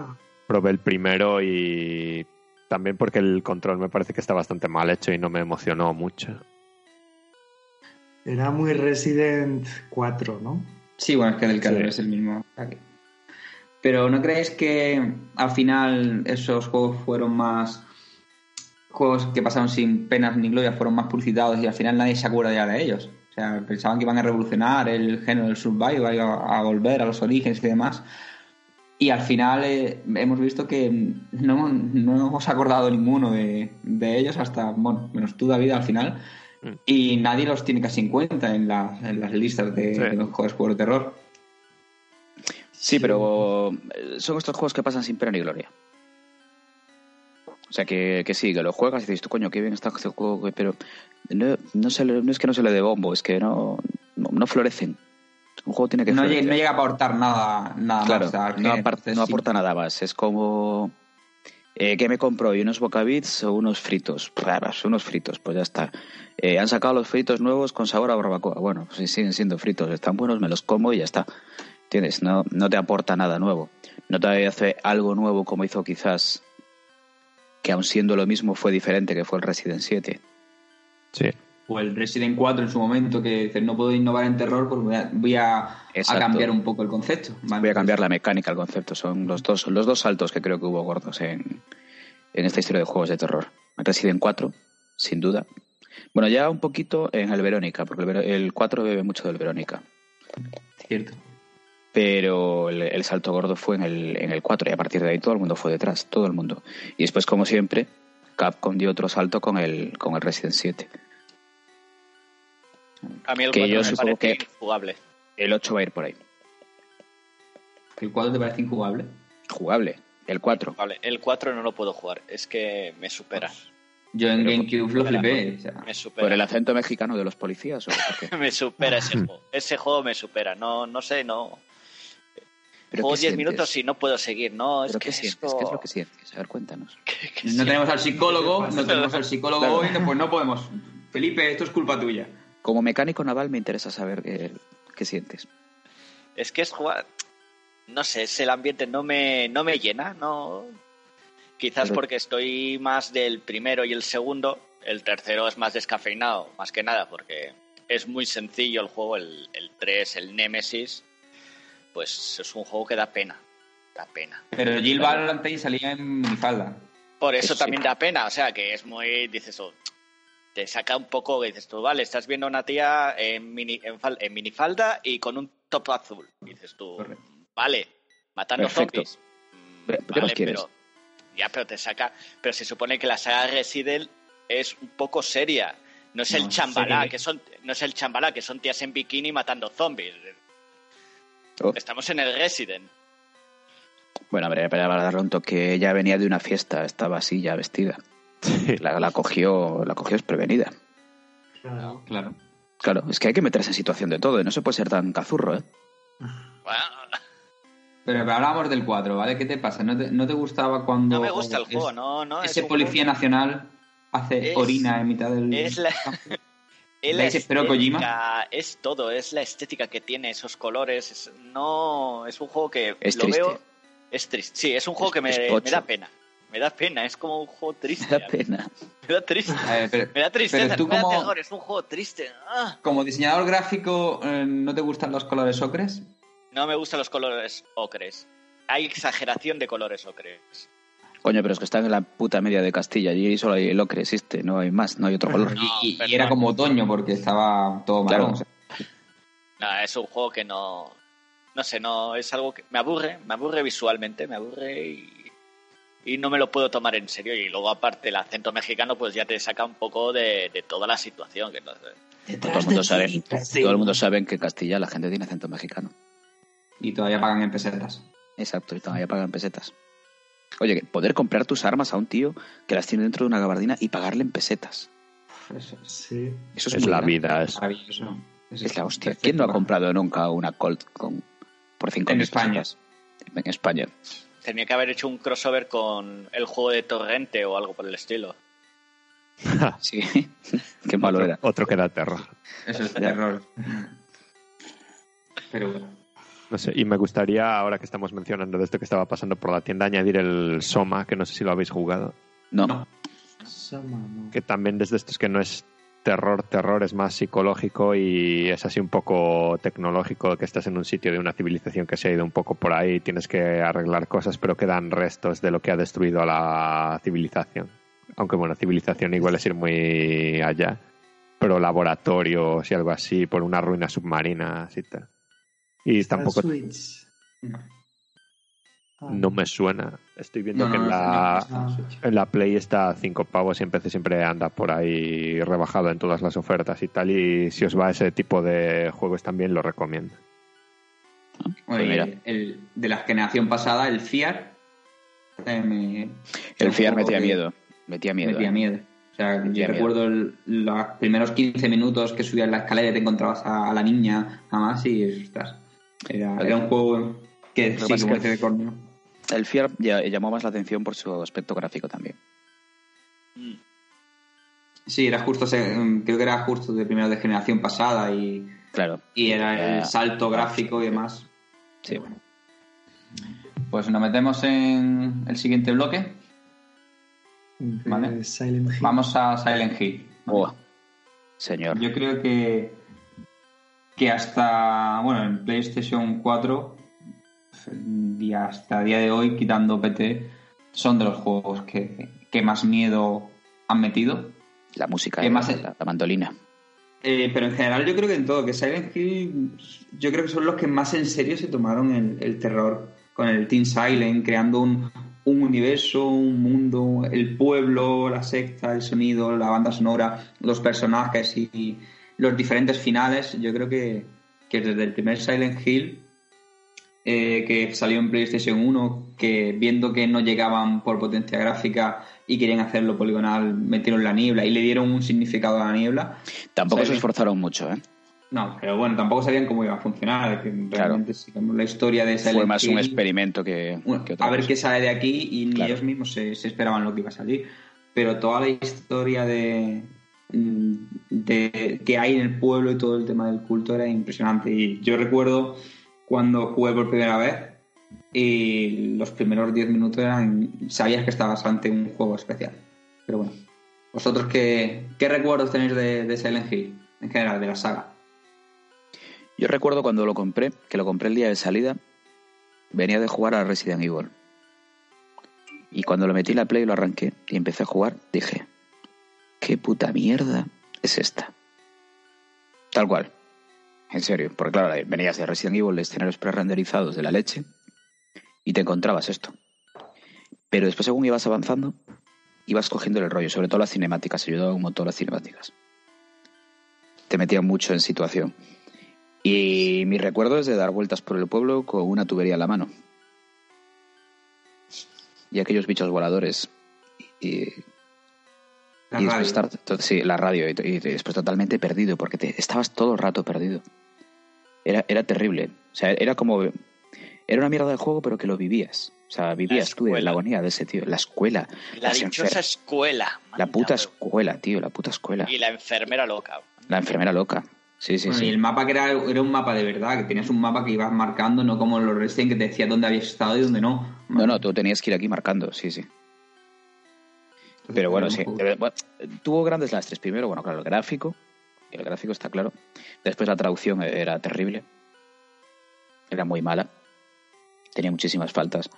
probé el primero y también porque el control me parece que está bastante mal hecho y no me emocionó mucho. Era muy Resident 4, ¿no? Sí, bueno, es que del calor Sí. es el mismo. Pero ¿no creéis que al final esos juegos fueron más juegos que pasaron sin penas ni gloria, fueron más publicitados y al final nadie se acuerda ya de ellos? O sea, pensaban que iban a revolucionar el género del survival, iba a volver a los orígenes y demás. Y al final eh, hemos visto que no, hemos- no hemos acordado ninguno de, de ellos hasta, bueno, menos tú, David, al final. Mm. Y nadie los tiene casi en cuenta en, las- en las listas de, Sí. de los juegos, juegos de terror. Sí, pero eh, son estos juegos que pasan sin pena ni gloria. O sea, que, que sí, que lo juegas y dices, tú, coño, qué bien está este juego, güey", pero no, no, se le- no es que no se le dé bombo, es que no, no, no florecen. Un juego tiene que No, llega, no llega a aportar nada, nada Claro, más. al no, género. apar- Entonces, no sí. aporta nada más. Es como. Eh, ¿Qué me compro hoy? ¿Unos bocabits o unos fritos? Raras, unos fritos, pues ya está. Eh, han sacado los fritos nuevos con sabor a barbacoa. Bueno, pues siguen siendo fritos, están buenos, me los como y ya está. ¿Entiendes? No, no te aporta nada nuevo. No te hace algo nuevo como hizo quizás, que aun siendo lo mismo fue diferente, que fue el Resident 7. Sí. O el Resident 4 en su momento, que dice, no puedo innovar en terror, pues voy a, voy a, cambiar un poco el concepto. Vale, Voy a cambiar la mecánica, el concepto. Son los dos, los dos saltos que creo que hubo gordos en, en esta historia de juegos de terror. Resident 4, sin duda. Bueno, ya un poquito en el Verónica, porque el, el 4 bebe mucho del Verónica. Cierto. Pero el, el salto gordo fue en el, en el 4 y a partir de ahí todo el mundo fue detrás, todo el mundo. Y después, como siempre, Capcom dio otro salto con el, con el Resident 7. A mí el Que 4 yo me supongo parece que- jugable. El 8 va a ir por ahí. ¿El 4 te parece injugable? Jugable. El 4. Vale, el 4 no lo puedo jugar, es que me supera. Yo en Pero- GameCube lo flipé. o sea, Me ¿Por el acento mexicano de los policías o por qué? me supera ese juego. Ese juego me supera. No, no sé, no. ¿Pero Juego qué 10 sientes? minutos y no puedo seguir, no. Es ¿Pero que qué es sientes? esto- ¿Qué es lo que sientes? A ver, cuéntanos. no tenemos al psicólogo, no tenemos al psicólogo Claro. hoy, no, pues no podemos. Felipe, esto es culpa tuya. Como mecánico naval me interesa saber qué, qué sientes. Es que es jugar. No sé, es el ambiente no me, no me llena, no. Quizás Pero- porque estoy más del primero y el segundo. El tercero es más descafeinado, más que nada, porque es muy sencillo el juego. El, el 3, el Nemesis, pues es un juego que da pena. Da pena. Pero Jill Valentine salía en minifalda. Por eso sí. también da pena, o sea, que es muy, dices, oh, te saca un poco, que dices tú, vale, estás viendo a una tía en, mini, en, fal- en minifalda y con un top azul. Dices tú, Correcto. vale, matando Perfecto. zombies. Mm, Pero- ¿qué más Vale, quieres? pero ya, pero te saca, pero se supone que la saga Resident es un poco seria. No es el chambalá, que son, no es el chambalá, que son tías en bikini matando zombies. Oh. Estamos en el Resident. Bueno, a ver, para darle un toque, ella venía de una fiesta, estaba así ya vestida. La, la cogió, la cogió desprevenida. Claro. Claro. Claro, es que hay que meterse en situación de todo, y no se puede ser tan cazurro, ¿eh? Bueno, Pero hablábamos del 4, ¿vale? ¿Qué te pasa? ¿No te, no te gustaba cuando... no me gusta el es- juego, no, no. es Ese policía juego- nacional hace Es- orina en mitad del... Es la, es ¿De la Kojima? estética, es todo, es la estética que tiene, esos colores. es- no, es un juego que Es lo triste. veo. Es triste. Sí, es un juego Es- que me, me da pena. Me da pena, es como un juego triste. Me da pena. Me da triste. A ver, pero, Me da tristeza, pero tú da como, terror, es un juego triste. Ah. como diseñador gráfico, eh, ¿no te gustan los colores ocres? No me gustan los colores ocres. Hay exageración de colores ocres. Coño, pero es que están en la puta media de Castilla, allí solo hay el ocre, existe, no hay más, no hay otro color. No, y, era como otoño porque estaba todo marrón. Claro. o sea. No, es un juego que no. No sé, no. Es algo que me aburre, me aburre visualmente, me aburre y. Y no me lo puedo tomar en serio. Y luego, aparte, el acento mexicano, pues ya te saca un poco de, de toda la situación. Que no sé. Todo el mundo sabe, todo el mundo sabe que en Castilla la gente tiene acento mexicano. Y todavía pagan en pesetas. Exacto, y todavía pagan pesetas. Oye, poder comprar tus armas a un tío que las tiene dentro de una gabardina y pagarle en pesetas. Eso es Sí. Eso es, la vida. Es... maravilloso. Es la hostia. perfecto ¿Quién no ha comprado nunca una Colt con, por 5 En España. En España. Tenía que haber hecho un crossover con el juego de Torrente o algo por el estilo. Sí. Qué malo otro, era. otro que da terror. Eso es terror. Pero bueno. No sé, y me gustaría, ahora que estamos mencionando de esto que estaba pasando por la tienda, añadir el Soma, que no sé si lo habéis jugado. No. No. Sama, no. Que también desde estos que no es terror, terror, es más psicológico y es así un poco tecnológico, que estás en un sitio de una civilización que se ha ido un poco por ahí, tienes que arreglar cosas, pero quedan restos de lo que ha destruido a la civilización. Aunque bueno, civilización igual es ir muy allá, pero laboratorios y algo así, por una ruina submarina y tal. Y tampoco Switch. No. Ah, me suena. Estoy viendo No, que no, en la, no, en la Play está a 5 pavos y en PC siempre anda por ahí rebajado en todas las ofertas y tal. Y si os va ese tipo de juegos también lo recomiendo. Bueno, Pues y el, el de la generación pasada, el FIAR. eh, me- El fiar metía que miedo. Metía miedo. Metía ¿eh? miedo. O sea, Metía yo miedo. recuerdo el- los primeros 15 minutos que subías la escalera y te encontrabas a, a la niña, nada más, y ostras, era, era un juego que sí, que- dice Corneo. El Fear ya- llamó más la atención por su aspecto gráfico también. Mm. Sí, era justo, mm, creo que era justo de primero de generación pasada y, Claro. y era el salto gráfico y demás. Sí. Bueno. Pues nos metemos en el siguiente bloque. de Vale. Silent Hill. Vamos a Silent Hill. Oh, señor. Yo creo que, que hasta, bueno, en PlayStation 4 y hasta el día de hoy, quitando PT, son de los juegos que, que más miedo han metido. La música, ¿Qué eh, más la, la mandolina. Eh, pero en general yo creo que en todo, que Silent Hill yo creo que son los que más en serio se tomaron el, el terror con el Team Silent, creando un, un universo, un mundo, el pueblo, la secta, el sonido, la banda sonora, los personajes y los diferentes finales. Yo creo que, que desde el primer Silent Hill eh, que salió en PlayStation 1, que viendo que no llegaban por potencia gráfica y querían hacerlo poligonal, metieron la niebla y le dieron un significado a la niebla. Tampoco se esforzaron mucho, ¿eh? No, pero bueno, tampoco sabían cómo iba a funcionar. Que realmente sigamos la historia de Silent Fue más un experimento que, bueno, que otra a ver cosa. qué sale de aquí y ni Claro. ellos mismos se, se esperaban lo que iba a salir. Pero toda la historia de, de que hay en el pueblo y todo el tema del culto era impresionante. Y yo recuerdo cuando jugué por primera vez y los primeros 10 minutos eran sabías que estabas ante un juego especial. Pero bueno, vosotros qué, qué recuerdos tenéis de, de Silent Hill en general, de la saga? Yo recuerdo cuando lo compré, que lo compré el día de salida, venía de jugar a Resident Evil. Y cuando lo metí en la Play y lo arranqué y empecé a jugar, dije, ¿qué puta mierda es esta? Tal cual. En serio, porque claro, venías de Resident Evil, de escenarios pre-renderizados de la leche, y te encontrabas esto. Pero después, según ibas avanzando, ibas cogiendo el rollo, sobre todo las cinemáticas, ayudaba un montón las cinemáticas. Te metían mucho en situación. Y mi recuerdo es de dar vueltas por el pueblo con una tubería en la mano. Y aquellos bichos voladores. Y, La y radio. después estar, sí, la radio. Y, y después totalmente perdido, porque te, estabas todo el rato perdido. Era, era terrible. O sea, era como. Era una mierda de juego, pero que lo vivías. O sea, vivías tú en la agonía de ese tío. La escuela. La dichosa escuela. La puta escuela, tío. La puta escuela. Y la enfermera loca. La enfermera loca. Sí, sí, Bueno, sí. Y el mapa que era, era un mapa de verdad, que tenías un mapa que ibas marcando, no como los Resident que te decía dónde habías estado y dónde no. No, no, tú tenías que ir aquí marcando, sí, sí. Pero bueno, sí. de- bueno, tuvo grandes lastres. Primero, bueno, claro, el gráfico. El gráfico está claro. Después la traducción era terrible. Era muy mala. Tenía muchísimas faltas.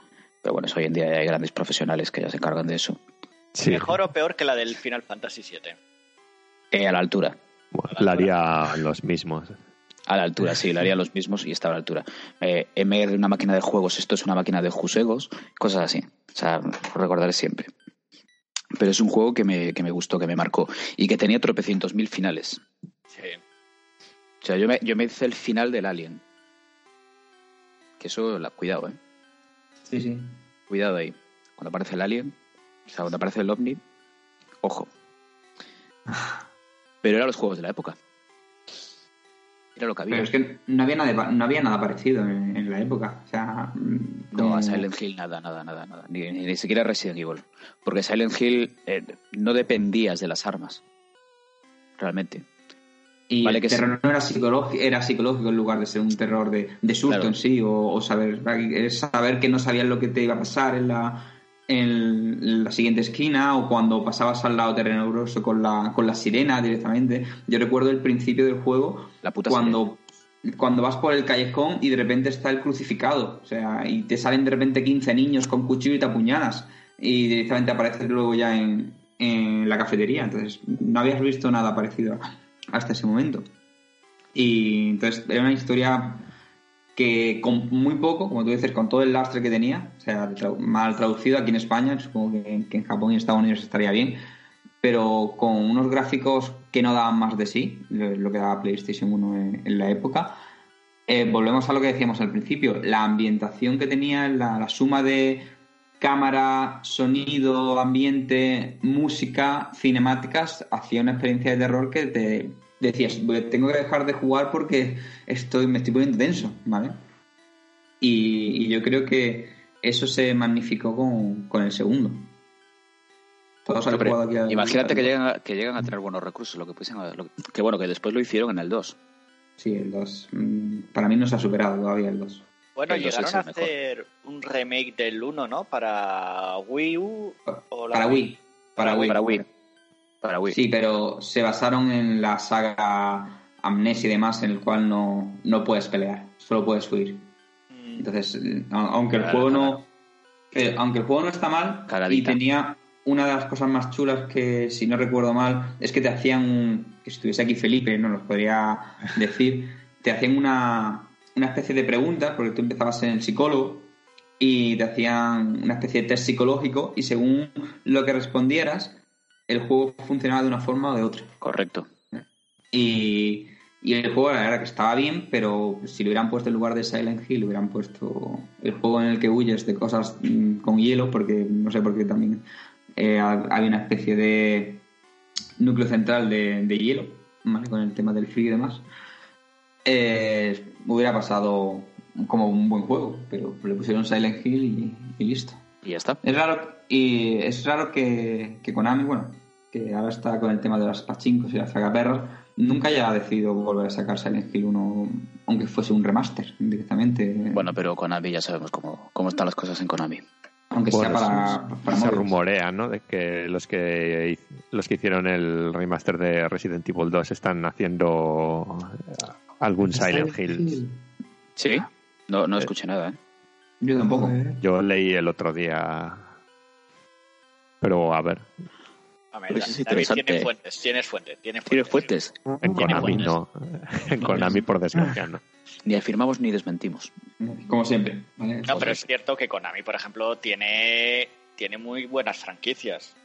Pero bueno, hoy en día hay grandes profesionales que ya se encargan de eso. Sí, Mejor o peor que la del Final Fantasy VII. Eh, a la altura. bueno, la haría los mismos. A la altura, sí, le haría los mismos y está a la altura. Eh, en vez de una máquina de juegos, esto es una máquina de jusegos, cosas así. O sea, recordaré siempre. Pero es un juego que me, que me gustó, que me marcó y que tenía tropecientos mil finales. Sí. O sea, yo me, yo me hice el final del Alien. Que eso, la, cuidado, eh. Sí, sí. Cuidado ahí. Cuando aparece el Alien, o sea, cuando aparece el OVNI, ojo. Pero eran los juegos de la época. Era lo que había. Pero es que no había nada, no había nada parecido en, en la época. O sea, mm, No, a Silent Hill nada, nada, nada, nada. Ni, ni, ni siquiera Resident Evil. Porque Silent Hill eh, no dependías de las armas. Realmente. Y vale el que sí. terror no era psicológico, era psicológico en lugar de ser un terror de, de susto Claro. en sí, o, o saber, es saber que no sabías lo que te iba a pasar en la, en la siguiente esquina o cuando pasabas al lado terrenoso con la, con la sirena directamente. Yo recuerdo el principio del juego La puta cuando, cuando vas por el callejón y de repente está el crucificado. O sea, y te salen de repente 15 niños con cuchillo y te apuñalas. Y directamente apareces luego ya en, en la cafetería. Entonces, no habías visto nada parecido hasta ese momento. Y entonces era una historia que con muy poco, como tú dices, con todo el lastre que tenía, o sea, mal traducido aquí en España, supongo que, en Japón y Estados Unidos estaría bien, pero con unos gráficos que no daban más de sí, lo que daba PlayStation 1 en, en la época. Eh, volvemos a lo que decíamos al principio, la ambientación que tenía, la, la suma de cámara, sonido, ambiente, música, cinemáticas, hacía una experiencia de terror que te decías, "Voy- tengo que dejar de jugar porque estoy, me estoy poniendo tenso, ¿vale? Y, y yo creo que eso se magnificó con, con el segundo. Todos han Hombre, jugado aquí al- imagínate al- que llegan, a, que llegan a tener buenos recursos, lo que pudiesen lo- que bueno, que después lo hicieron en el 2. Sí, el 2. Para mí no se ha superado todavía el 2. Bueno, El llegaron a mejor. hacer un remake del 1, ¿no? Para Wii U o la Para Wii. Para Wii. Para Wii. Para Wii. Sí, pero se basaron en la saga Amnesia y demás, en el cual no, no puedes pelear, solo puedes huir. Mm, Entonces, eh, aunque el juego no. eh, aunque el juego no está mal, y tenía una de las cosas más chulas que, si no recuerdo mal, es que te hacían. un- que si estuviese aquí Felipe, no nos podría decir. Te hacían una, una especie de preguntas, porque tú empezabas en el psicólogo, y te hacían una especie de test psicológico, y según lo que respondieras, el juego funcionaba de una forma o de otra. Correcto. Y, y el juego, la verdad, que estaba bien, pero si lo hubieran puesto en lugar de Silent Hill, hubieran puesto el juego en el que huyes de cosas mm, con hielo, porque no sé por qué también eh, ha- había una especie de núcleo central de, de hielo, ¿vale? con el tema del frío y demás. Eh, hubiera pasado como un buen juego, pero le pusieron Silent Hill y, y listo. Y ya está. Es raro, y es raro que, que Konami, bueno, que ahora está con el tema de las pachincos y las zagaperras, nunca haya decidido volver a sacar Silent Hill 1, aunque fuese un remaster directamente. Bueno, pero Konami ya sabemos cómo, cómo están las cosas en Konami. aunque sea para, para se móviles. rumorea, ¿no? De que los que los que hicieron el remaster de Resident Evil 2 están haciendo algún Silent Hill. ¿Sí? No, no escuché nada, ¿eh? Yo tampoco. Yo leí el otro día, pero a ver, a ver, es David, interesante. tienes fuentes, tienes fuentes, tienes ¿Tienes fuentes. fuentes? en Konami no, en Konami por desgracia no. Ni afirmamos ni desmentimos. Como siempre. ¿vale? No, pero es cierto que Konami, por ejemplo, tiene, tiene muy buenas franquicias.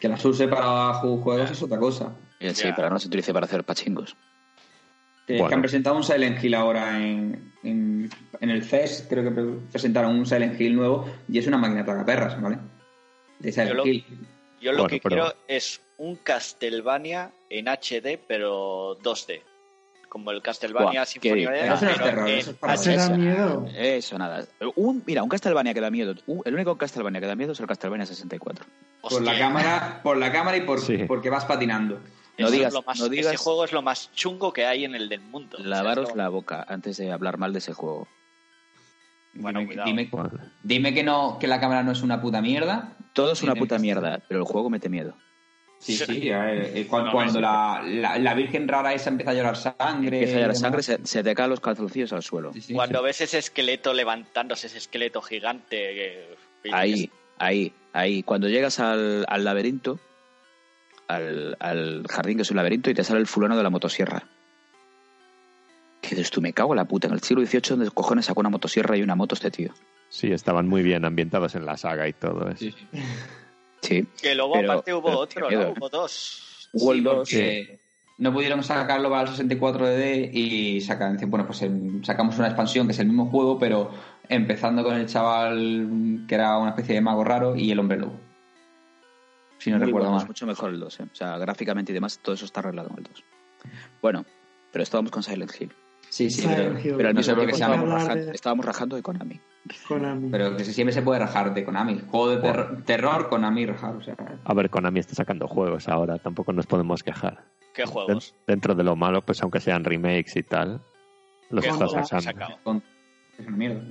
Que las use para ju- juegos es otra cosa. Eh, Sí, Ya. pero no se utilice para hacer pachingos. Que, Bueno. que han presentado un Silent Hill ahora en, en, en el CES, creo que pre- presentaron un Silent Hill nuevo y es una máquina tragaperras, ¿vale? De Silent Yo lo- Hill. Yo lo Bueno, que pero- quiero es un Castlevania en HD, pero 2D. Como el Castlevania of the Eso es terror, en eso es para Ese da HD. miedo. Eso, nada. Un, mira, un Castlevania que da miedo. un- el único Castlevania que da miedo es el Castlevania 64. Por la Hostia, cámara, por la cámara y por, Sí. porque vas patinando. No es digas- lo más- no digas- Ese juego es lo más chungo que hay en el del mundo. O sea, Lavaros es lo- la boca antes de hablar mal de ese juego. Bueno, dime, cuidado. dime, que no, que la cámara no es una puta mierda. Todo es una puta mierda, pero el juego mete miedo. Sí, Sí. sí. eh, cuando No, cuando es- la, la, la Virgen rara esa empieza a llorar sangre. Empieza a llorar y sangre, demás. se, se te caen los calzoncillos al suelo. Sí, sí, Cuando sí. ves ese esqueleto levantándose, ese esqueleto gigante. que- Ahí, ahí, ahí. Cuando llegas al, al laberinto, al, al jardín que es un laberinto, y te sale el fulano de la motosierra. Que dices tú, me cago en la puta. En el siglo XVIII, donde cojones sacó una motosierra y una moto este tío? sí, estaban muy bien ambientados en la saga y todo eso. Sí. Que luego Pero- aparte hubo otro, ¿no? Hubo dos. Hubo el Sí, 2. porque No pudieron sacarlo para el 64DD y sacan, bueno, pues em, sacamos una expansión que es el mismo juego, pero empezando con el chaval que era una especie de mago raro y el hombre lobo. Si no Muy recuerdo bueno, es mal. mucho mejor el 2, ¿eh? O sea, gráficamente y demás, todo eso está arreglado en el 2. Bueno, pero estábamos con Silent Hill. Sí, sí, Silent pero, Hill. Pero al no sé por qué estábamos, de- rajando de Konami. Konami. pero que siempre se puede rajar de Konami. Juego de ter- terror, Konami rajar. O sea, A ver, Konami está sacando juegos ahora, tampoco nos podemos quejar. ¿Qué juegos? Den- Dentro de lo malo, pues aunque sean remakes y tal, los ¿Qué está sacando. sacado? es una mierda.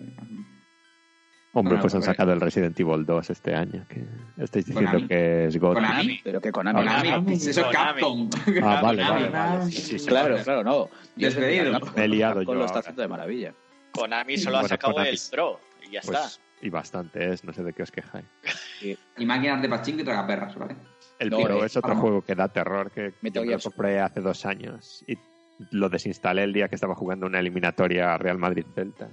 Hombre, Bueno, pues han pues- sacado el Resident Evil 2 este año. Que estáis diciendo Konami. que es God. Konami. Pero que Konami. Konami, Konami. eso es Capcom. Ah, vale, vale, vale. Sí, sí, sí. Claro, claro, no. Dios Despedido. Me he liado Capcom yo lo está haciendo de maravilla. Konami solo ha Bueno, sacado Konami. el Pro y ya está. Pues, y bastante es, no sé de qué os quejáis. Y máquinas de pachinko y tragaperras, ¿vale? El No, Pro eh, es otro vamos. juego que da terror, que yo me Gear lo compré hace dos años y lo desinstalé el día que estaba jugando una eliminatoria Real Madrid-Delta.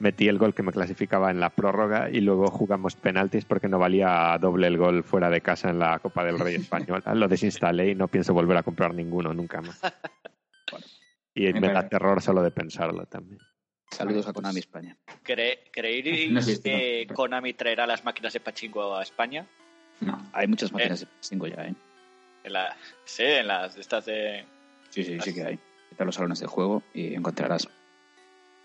Metí el gol que me clasificaba en la prórroga y luego jugamos penaltis porque no valía doble el gol fuera de casa en la Copa del Rey Española. Lo desinstalé y no pienso volver a comprar ninguno nunca más. Y me da terror solo de pensarlo también. Saludos a Konami España. ¿Cre- ¿Creéis No existe, que no. Konami traerá las máquinas de pachinko a España? No. Hay muchas máquinas de 5 ya, ¿eh? En la, sí, en las estas de... Sí, sí, sí que hay. Vete a los salones de juego y encontrarás.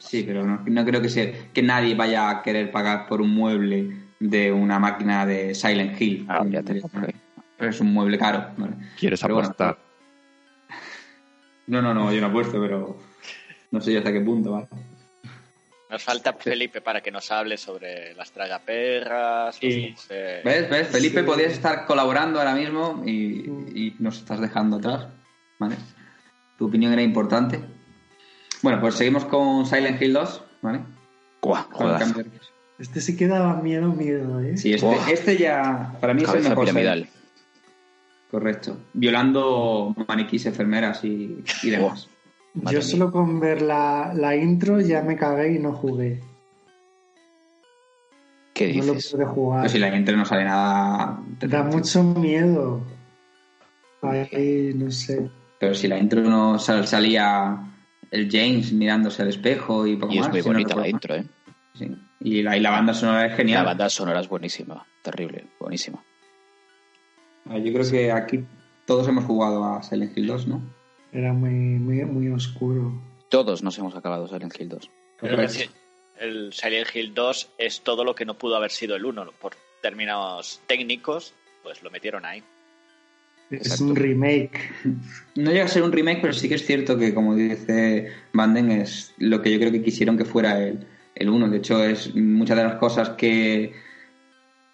Sí, pero no, no creo que, se, que nadie vaya a querer pagar por un mueble de una máquina de Silent Hill. Ah, ya te es un mueble caro. ¿vale? ¿Quieres Pero bueno, apostar? No, no, no, yo no apuesto, pero no sé yo hasta qué punto, ¿vale? Nos falta Felipe para que nos hable sobre las tragaperras. Sí. mujeres. ¿Ves? ¿Ves? Felipe, Sí. podrías estar colaborando ahora mismo y, y nos estás dejando atrás. ¿Vale? Tu opinión era importante. Bueno, pues seguimos con Silent Hill 2, ¿vale? De- Este sí que daba miedo, miedo, ¿eh? Sí, este, este ya, para mí es el mejor. piramidal. Correcto. Violando maniquís, enfermeras y, y demás. Yo solo con ver la, la intro ya me cagué y no jugué. ¿Qué No lo dices? pude jugar. Pero si la intro no sale nada. Da mucho miedo. Ay, no sé. Pero si la intro no sal- salía el James mirándose al espejo y poco Y es más. muy si no bonita la intro, ¿eh? Sí. Y, la, y la banda sonora es genial. La banda sonora es buenísima. Terrible, buenísima. Ah, Yo creo que aquí todos hemos jugado a Silent Hill 2, ¿no? Era muy, muy, muy oscuro. Todos nos hemos acabado Silent Hill 2. Creo que sí. El Silent Hill 2 es todo lo que no pudo haber sido el 1. Por términos técnicos, pues lo metieron ahí. Es Exacto. un remake. No llega a ser un remake, pero sí que es cierto que, como dice Banden, es lo que yo creo que quisieron que fuera el, el 1. De hecho, es muchas de las cosas que,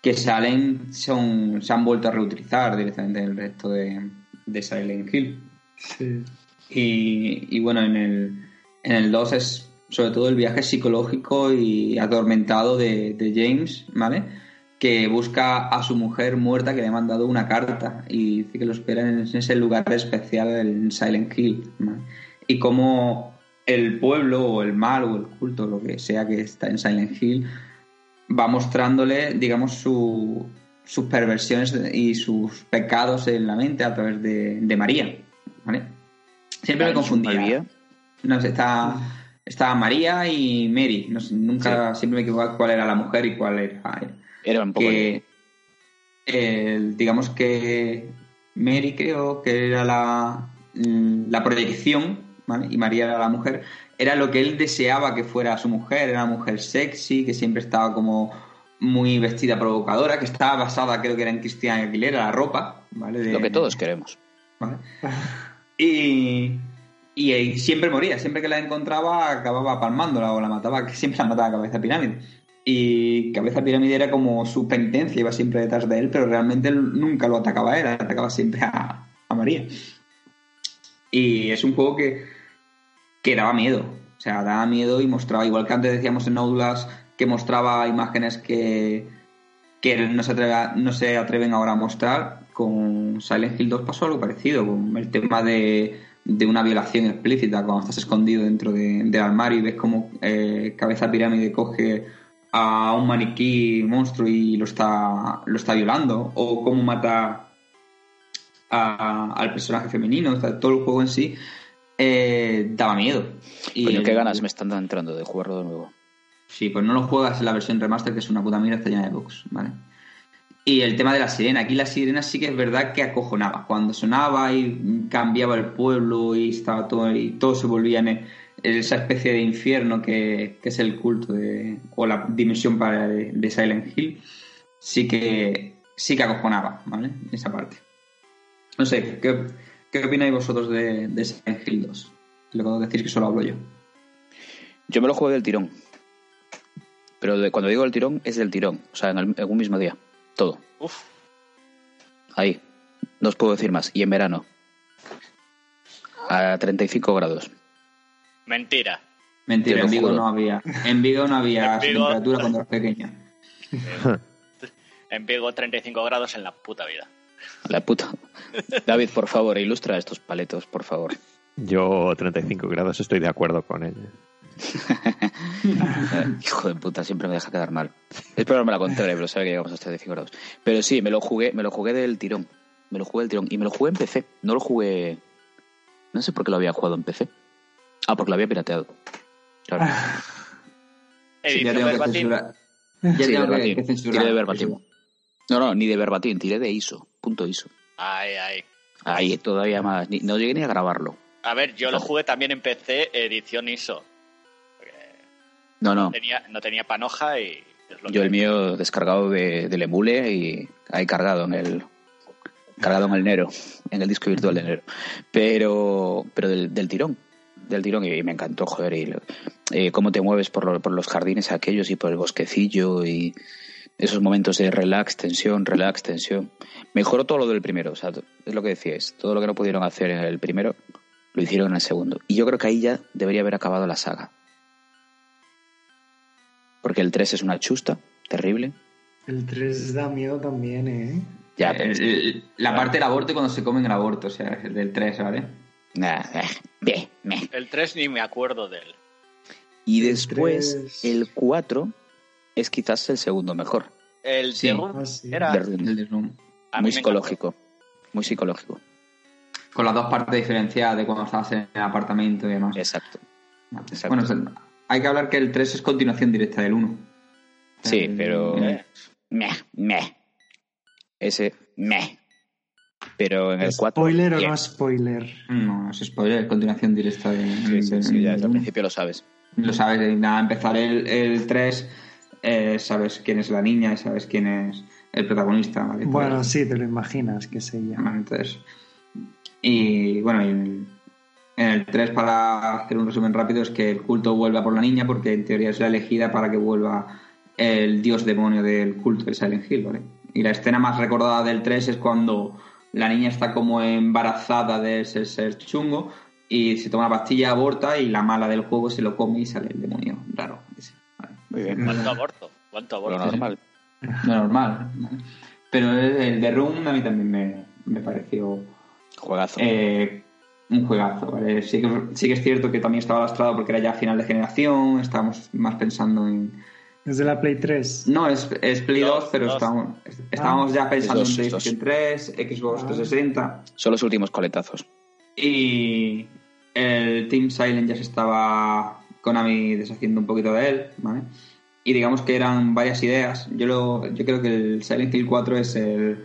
que salen son, se han vuelto a reutilizar directamente en el resto de, de Silent Hill. Sí. Y, y bueno, en el, en el 2 es sobre todo el viaje psicológico y atormentado de, de James, ¿vale? Que busca a su mujer muerta que le ha mandado una carta y dice que lo espera en ese lugar especial en Silent Hill. Y cómo el pueblo o el mal o el culto, lo que sea que está en Silent Hill, va mostrándole, digamos, su- sus perversiones y sus pecados en la mente a través de, de María, ¿vale? Siempre me confundía. María. No sé, está, está María y Mary. No sé, nunca, siempre me equivocaba cuál era la mujer y cuál era él. Era un poco... Que, el- digamos que Mary creo que era la, mm, la proyección, ¿vale? Y María era la mujer. Era lo que él deseaba que fuera su mujer. Era una mujer sexy, que siempre estaba como muy vestida provocadora, que estaba basada, creo que era en Cristina Aguilera, la ropa, ¿vale? De- Lo que todos queremos. ¿vale? Y, y, eh, siempre moría, siempre que la encontraba acababa palmándola o la mataba, que siempre la mataba a cabeza pirámide. Y cabeza pirámide era como su penitencia, iba siempre detrás de él, pero realmente nunca lo atacaba a él, atacaba siempre a, a María. Y es un juego que, que daba miedo, o sea, daba miedo y mostraba, igual que antes decíamos en Outlast, que mostraba imágenes que, que no se, no se atreven ahora a mostrar, con Silent Hill 2 pasó algo parecido, con el tema de, de una violación explícita, cuando estás escondido dentro de- del armario y ves como eh, Cabeza Pirámide coge a un maniquí monstruo y lo está, lo está violando, o cómo mata a- al personaje femenino, o sea, todo el juego en sí eh, daba miedo. Y Coño, qué ganas me están entrando de jugarlo de nuevo. Sí, pues no lo juegas en la versión remaster, que es una puta mierda, está llena de bugs, ¿vale? Y el tema de la sirena, aquí la sirena sí que es verdad que acojonaba. Cuando sonaba y cambiaba el pueblo y estaba todo y todo se volvía en esa especie de infierno que, que es el culto de, o la dimensión para de, de Silent Hill, sí que sí que acojonaba, ¿vale? Esa parte. No sé, ¿qué, qué opináis vosotros de, de Silent Hill 2? Luego decir que solo hablo yo. Yo me lo jugué del tirón. Pero de- cuando digo el tirón, es del tirón. O sea, en, el- en un mismo día. Todo. Uf, Ahí. No os puedo decir más. Y en verano. A 35 grados. Mentira. Mentira, en Vigo no había. En Vigo no había Vigo- temperatura cuando eras pequeña. En Vigo 35 grados en la puta vida. La puta. David, por favor, ilustra estos paletos, por favor. Yo 35 grados estoy de acuerdo con él. Hijo de puta, siempre me deja quedar mal. Espero no me la contraria, pero sabe que llegamos a 35 grados. Pero sí, me lo jugué, me lo jugué del tirón. Me lo jugué del tirón. Y me lo jugué en PC. No lo jugué. No sé por qué lo había jugado en PC. Ah, porque lo había pirateado. Claro. Sí, ya Edición tengo que verbatim. censurar. Ya Sí, tengo que, verbatim. que censurar. Tiré de verbatim. No, no, ni de verbatim, tiré de ISO. Punto ISO. Ay, ay. Ahí todavía más. Ni- no llegué ni a grabarlo. A ver, yo lo jugué también en PC, edición ISO. No, no. No tenía, no tenía panoja y... Yo que- el mío descargado de, del emule y ahí cargado en el cargado en el Nero, en el disco virtual de Nero. Pero, pero del, del tirón, del tirón y me encantó, joder, y lo- eh, cómo te mueves por, lo- por los jardines aquellos y por el bosquecillo y esos momentos de relax, tensión, relax, tensión. Mejoró todo lo del primero, o sea, es lo que decíais, todo lo que no pudieron hacer en el primero lo hicieron en el segundo. Y yo creo que ahí ya debería haber acabado la saga. Porque el 3 es una chusta, terrible. El 3 da miedo también, ¿eh? Ya, El- el- la parte del aborto y cuando se comen el aborto, o sea, el del 3, ¿vale? El 3 ni me acuerdo de él. Y después, tres. el 4 es quizás el segundo mejor. El Sí. Room Ah, sí. era... The Room. El Room. Muy psicológico. Muy psicológico. Con las dos partes diferenciadas de cuando estabas en el apartamento y demás. Exacto. exacto. Bueno, hay que hablar que el 3 es continuación directa del 1. Sí, El- pero. Eh. Meh, meh. Ese, meh. Pero en el 4. ¿Spoiler o no spoiler? No, es spoiler, es continuación directa de, Sí, sí, sí, ya desde el principio lo sabes. Lo sabes, de nada, empezar el, el 3, eh, sabes quién es la niña y sabes quién es el protagonista, ¿vale? Bueno, sí, te lo imaginas que es ella. Vale, entonces. Y bueno, y en el, en el 3, para hacer un resumen rápido, es que el culto vuelva por la niña, porque en teoría es la elegida para que vuelva el dios demonio del culto, el Silent Hill, ¿vale? Y la escena más recordada del 3 es cuando la niña está como embarazada de ese ser chungo y se toma una pastilla, aborta y la mala del juego se lo come y sale el demonio raro. ese, ¿vale? Muy bien. ¿Cuánto aborto? ¿Cuánto Lo aborto? normal. Lo normal. Pero el, el de Room a mí también me, me pareció Juegazo. eh, un juegazo. ¿vale? Sí, que, sí que es cierto que también estaba lastrado porque era ya final de generación, estábamos más pensando en... Es de la Play 3. No, es, es Play 2, Dos, pero dos. estábamos, estábamos ya pensando Es dos, en. PlayStation 3, Xbox Ah. 360 Son los últimos coletazos. y el Team Silent ya se estaba Konami deshaciendo un poquito de él, ¿vale? Y digamos que eran varias ideas. Yo, lo, yo creo que el Silent Hill 4 es el,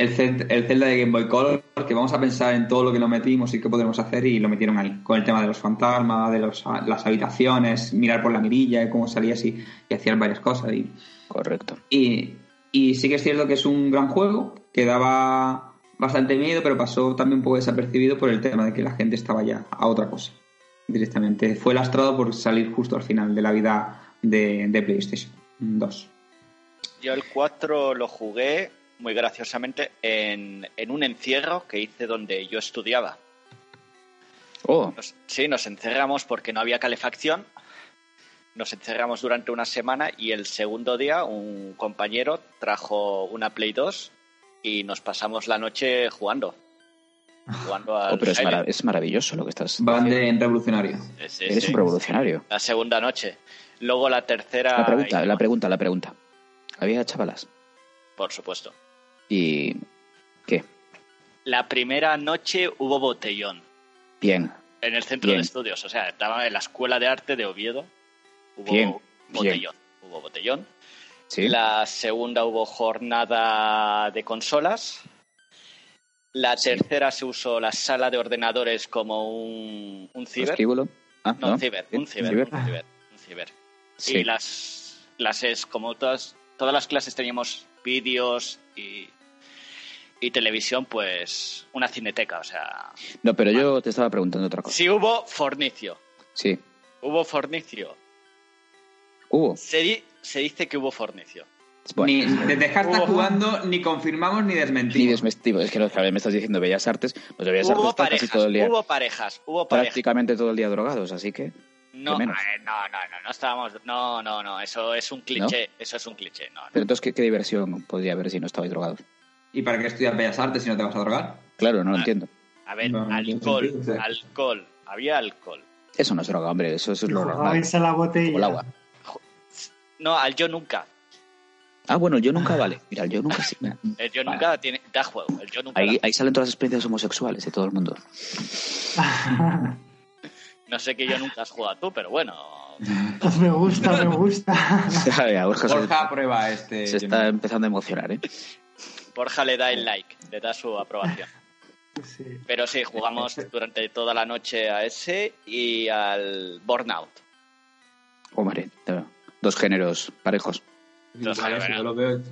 el, el Zelda de Game Boy Color, que vamos a pensar en todo lo que nos metimos y qué podemos hacer y lo metieron ahí, con el tema de los fantasmas, de los, las habitaciones, mirar por la mirilla, cómo salías y, y hacían varias cosas. Y, Correcto. y, y sí que es cierto que es un gran juego, que daba bastante miedo, pero pasó también un poco desapercibido por el tema de que la gente estaba ya a otra cosa directamente. Fue lastrado por salir justo al final de la vida de, de PlayStation 2. Yo el 4 lo jugué muy graciosamente en, en un encierro que hice donde yo estudiaba. Oh, Nos- sí, nos encerramos porque no había calefacción. Nos encerramos durante una semana y el segundo día un compañero trajo una Play 2 y nos pasamos la noche jugando. Jugando al oh, pero es, maravilloso lo que estás. Van de en revolucionario. Sí, sí, Eres sí. un revolucionario. La segunda noche. Luego la tercera. La pregunta, la pregunta, la pregunta. Había chavalas. Por supuesto. ¿Y qué? La primera noche hubo botellón Bien, en el centro Bien. de estudios. O sea, estaba en la Escuela de Arte de Oviedo. Hubo Bien, botellón. Hubo botellón. sí. La segunda hubo jornada de consolas. La tercera se usó la sala de ordenadores como un, un ciber. Ah, No, no. un ciber, un ciber, ciber. un ciber, un ciber. Sí. Y las clases, como todas, todas las clases teníamos vídeos y, y televisión, pues una cineteca, o sea... No, pero yo te estaba preguntando otra cosa. Si hubo fornicio, Sí. hubo fornicio. Hubo. Se, di- se dice que hubo fornicio. Bueno, Ni, desde Hubo- jugando ni confirmamos ni desmentimos. ni desmestivo. Es que no, claro, me estás diciendo Bellas Artes. Pues de Bellas Artes Hubo casi parejas, todo el día. hubo parejas, hubo parejas. prácticamente todo el día drogados, así que. No, menos. ver, no, no, no, no estábamos. No, no, no, eso es un cliché. Eso es un cliché. No, no. Pero entonces, ¿qué, qué diversión podría haber si no estabais drogados? ¿Y para qué estudias Bellas Artes si no te vas a drogar? Claro, no lo entiendo. A ver, No, no tiene alcohol, sentido, o alcohol. Había alcohol. Eso no es droga, hombre, eso, eso es lo normal. Jugabais a la botella. Como el agua. No, al yo nunca. Ah, bueno, el yo nunca vale. Mira, el yo nunca sí. El yo nunca tiene, da juego. El yo nunca. Ahí, da. ahí salen todas las experiencias homosexuales de todo el mundo. No sé que yo nunca has jugado tú, pero bueno. me gusta, me gusta. Se, Borja prueba este. se está empezando a emocionar, ¿eh? Borja le da el like, le da su aprobación. Sí. Pero sí, jugamos durante toda la noche a ese y al Burnout. Hombre, dos géneros parejos. Vale, géneros. lo veo.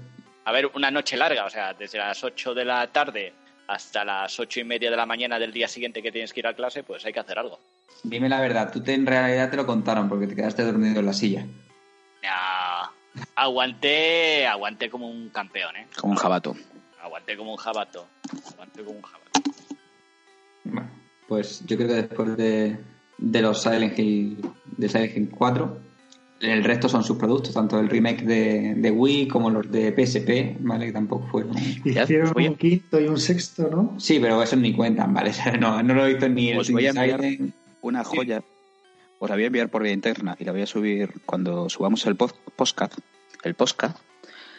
A ver, una noche larga, o sea, desde las 8 de la tarde hasta las ocho y media de la mañana del día siguiente que tienes que ir a clase, pues hay que hacer algo. Dime la verdad, tú te, en realidad te lo contaron porque te quedaste dormido en la silla. No, aguanté, aguanté como un campeón, ¿eh? Como un jabato. Aguanté como un jabato. Aguanté como un jabato. Bueno, pues yo creo que después de, de los Silent Hill, de Silent Hill 4, el resto son sus productos, tanto el remake de, de Wii como los de PSP, ¿vale? Que tampoco fueron. Hicieron voy a- un quinto y un sexto, ¿no? Sí, pero esos ni cuentan, ¿vale? O sea, no, no lo he visto ni el Os voy a enviar Silent- una joya. Os la voy a enviar por vía interna y la voy a subir cuando subamos el pod- podcast. El podcast.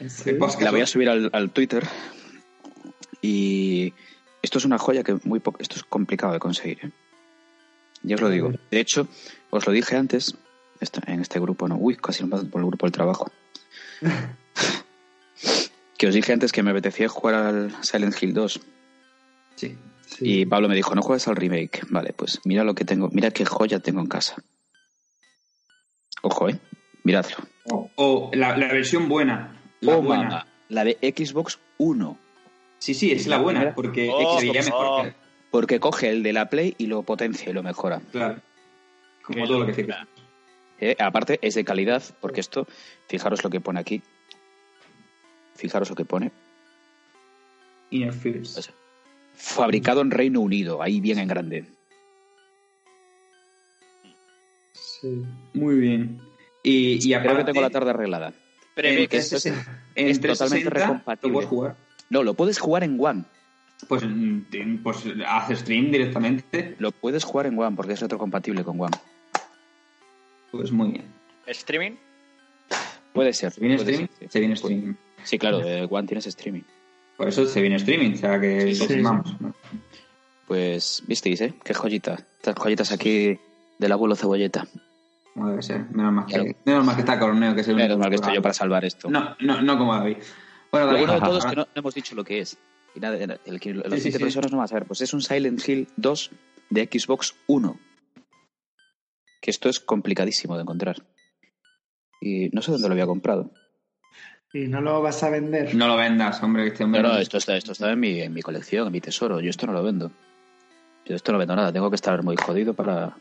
Sí. el. La voy a subir al, al Twitter. Y esto es una joya que muy poco, esto es complicado de conseguir. ¿eh? Ya os lo digo. De hecho, os lo dije antes esto- en este grupo, no, uy, casi no por el grupo del trabajo. que os dije antes que me apetecía jugar al Silent Hill 2 Sí. y Pablo me dijo, no juegues al remake. Vale, pues mira lo que tengo, mira qué joya tengo en casa. Ojo, eh, miradlo. O, o la, la versión buena. La Oh, buena. la de Xbox 1. Sí, sí, es la buena, primera. porque Oh, mejor oh. que- Porque coge el de la Play y lo potencia y lo mejora. Claro. Como Qué todo lo que locura. Eh, aparte, es de calidad, porque esto, fijaros lo que pone aquí. Fijaros lo que pone. Inner Fields. O sea, fabricado en Reino Unido, ahí bien en grande. Sí. Muy bien. Y, y Creo aparte, que tengo la tarde arreglada. Prevé en que esto es- 360 en es totalmente 360 recompatible. jugar. No, lo puedes jugar en One. Pues, mm, pues haces stream directamente. Lo puedes jugar en One porque es retrocompatible con One. Pues muy bien. streaming. Puede ser. ¿Se viene puede streaming? ser, sí. Se viene streaming. Sí, claro, de One tienes streaming. Por eso se viene streaming, o sea que Sí, sí. ¿no? Pues, visteis, ¿eh? Qué joyita. Estas joyitas aquí del abuelo cebolleta. Como debe ser. Menos mal que, Claro. menos mal que está Corneo, que es el Menos único mal que estoy yo para salvar esto. No, no, no como David. Bueno, Lo David, bueno de todo es que no, no hemos dicho lo que es. Y nada, el, que las Sí, sí, 20 sí. personas no van a saber. Pues es un Silent Hill 2 de Xbox 1. Que esto es complicadísimo de encontrar. Y no sé dónde lo había comprado. Y no lo vas a vender. No lo vendas, hombre, que este hombre. No, no, esto está, esto está en, mi, en mi colección, en mi tesoro. Yo esto no lo vendo. Yo esto no vendo nada. Tengo que estar muy jodido para...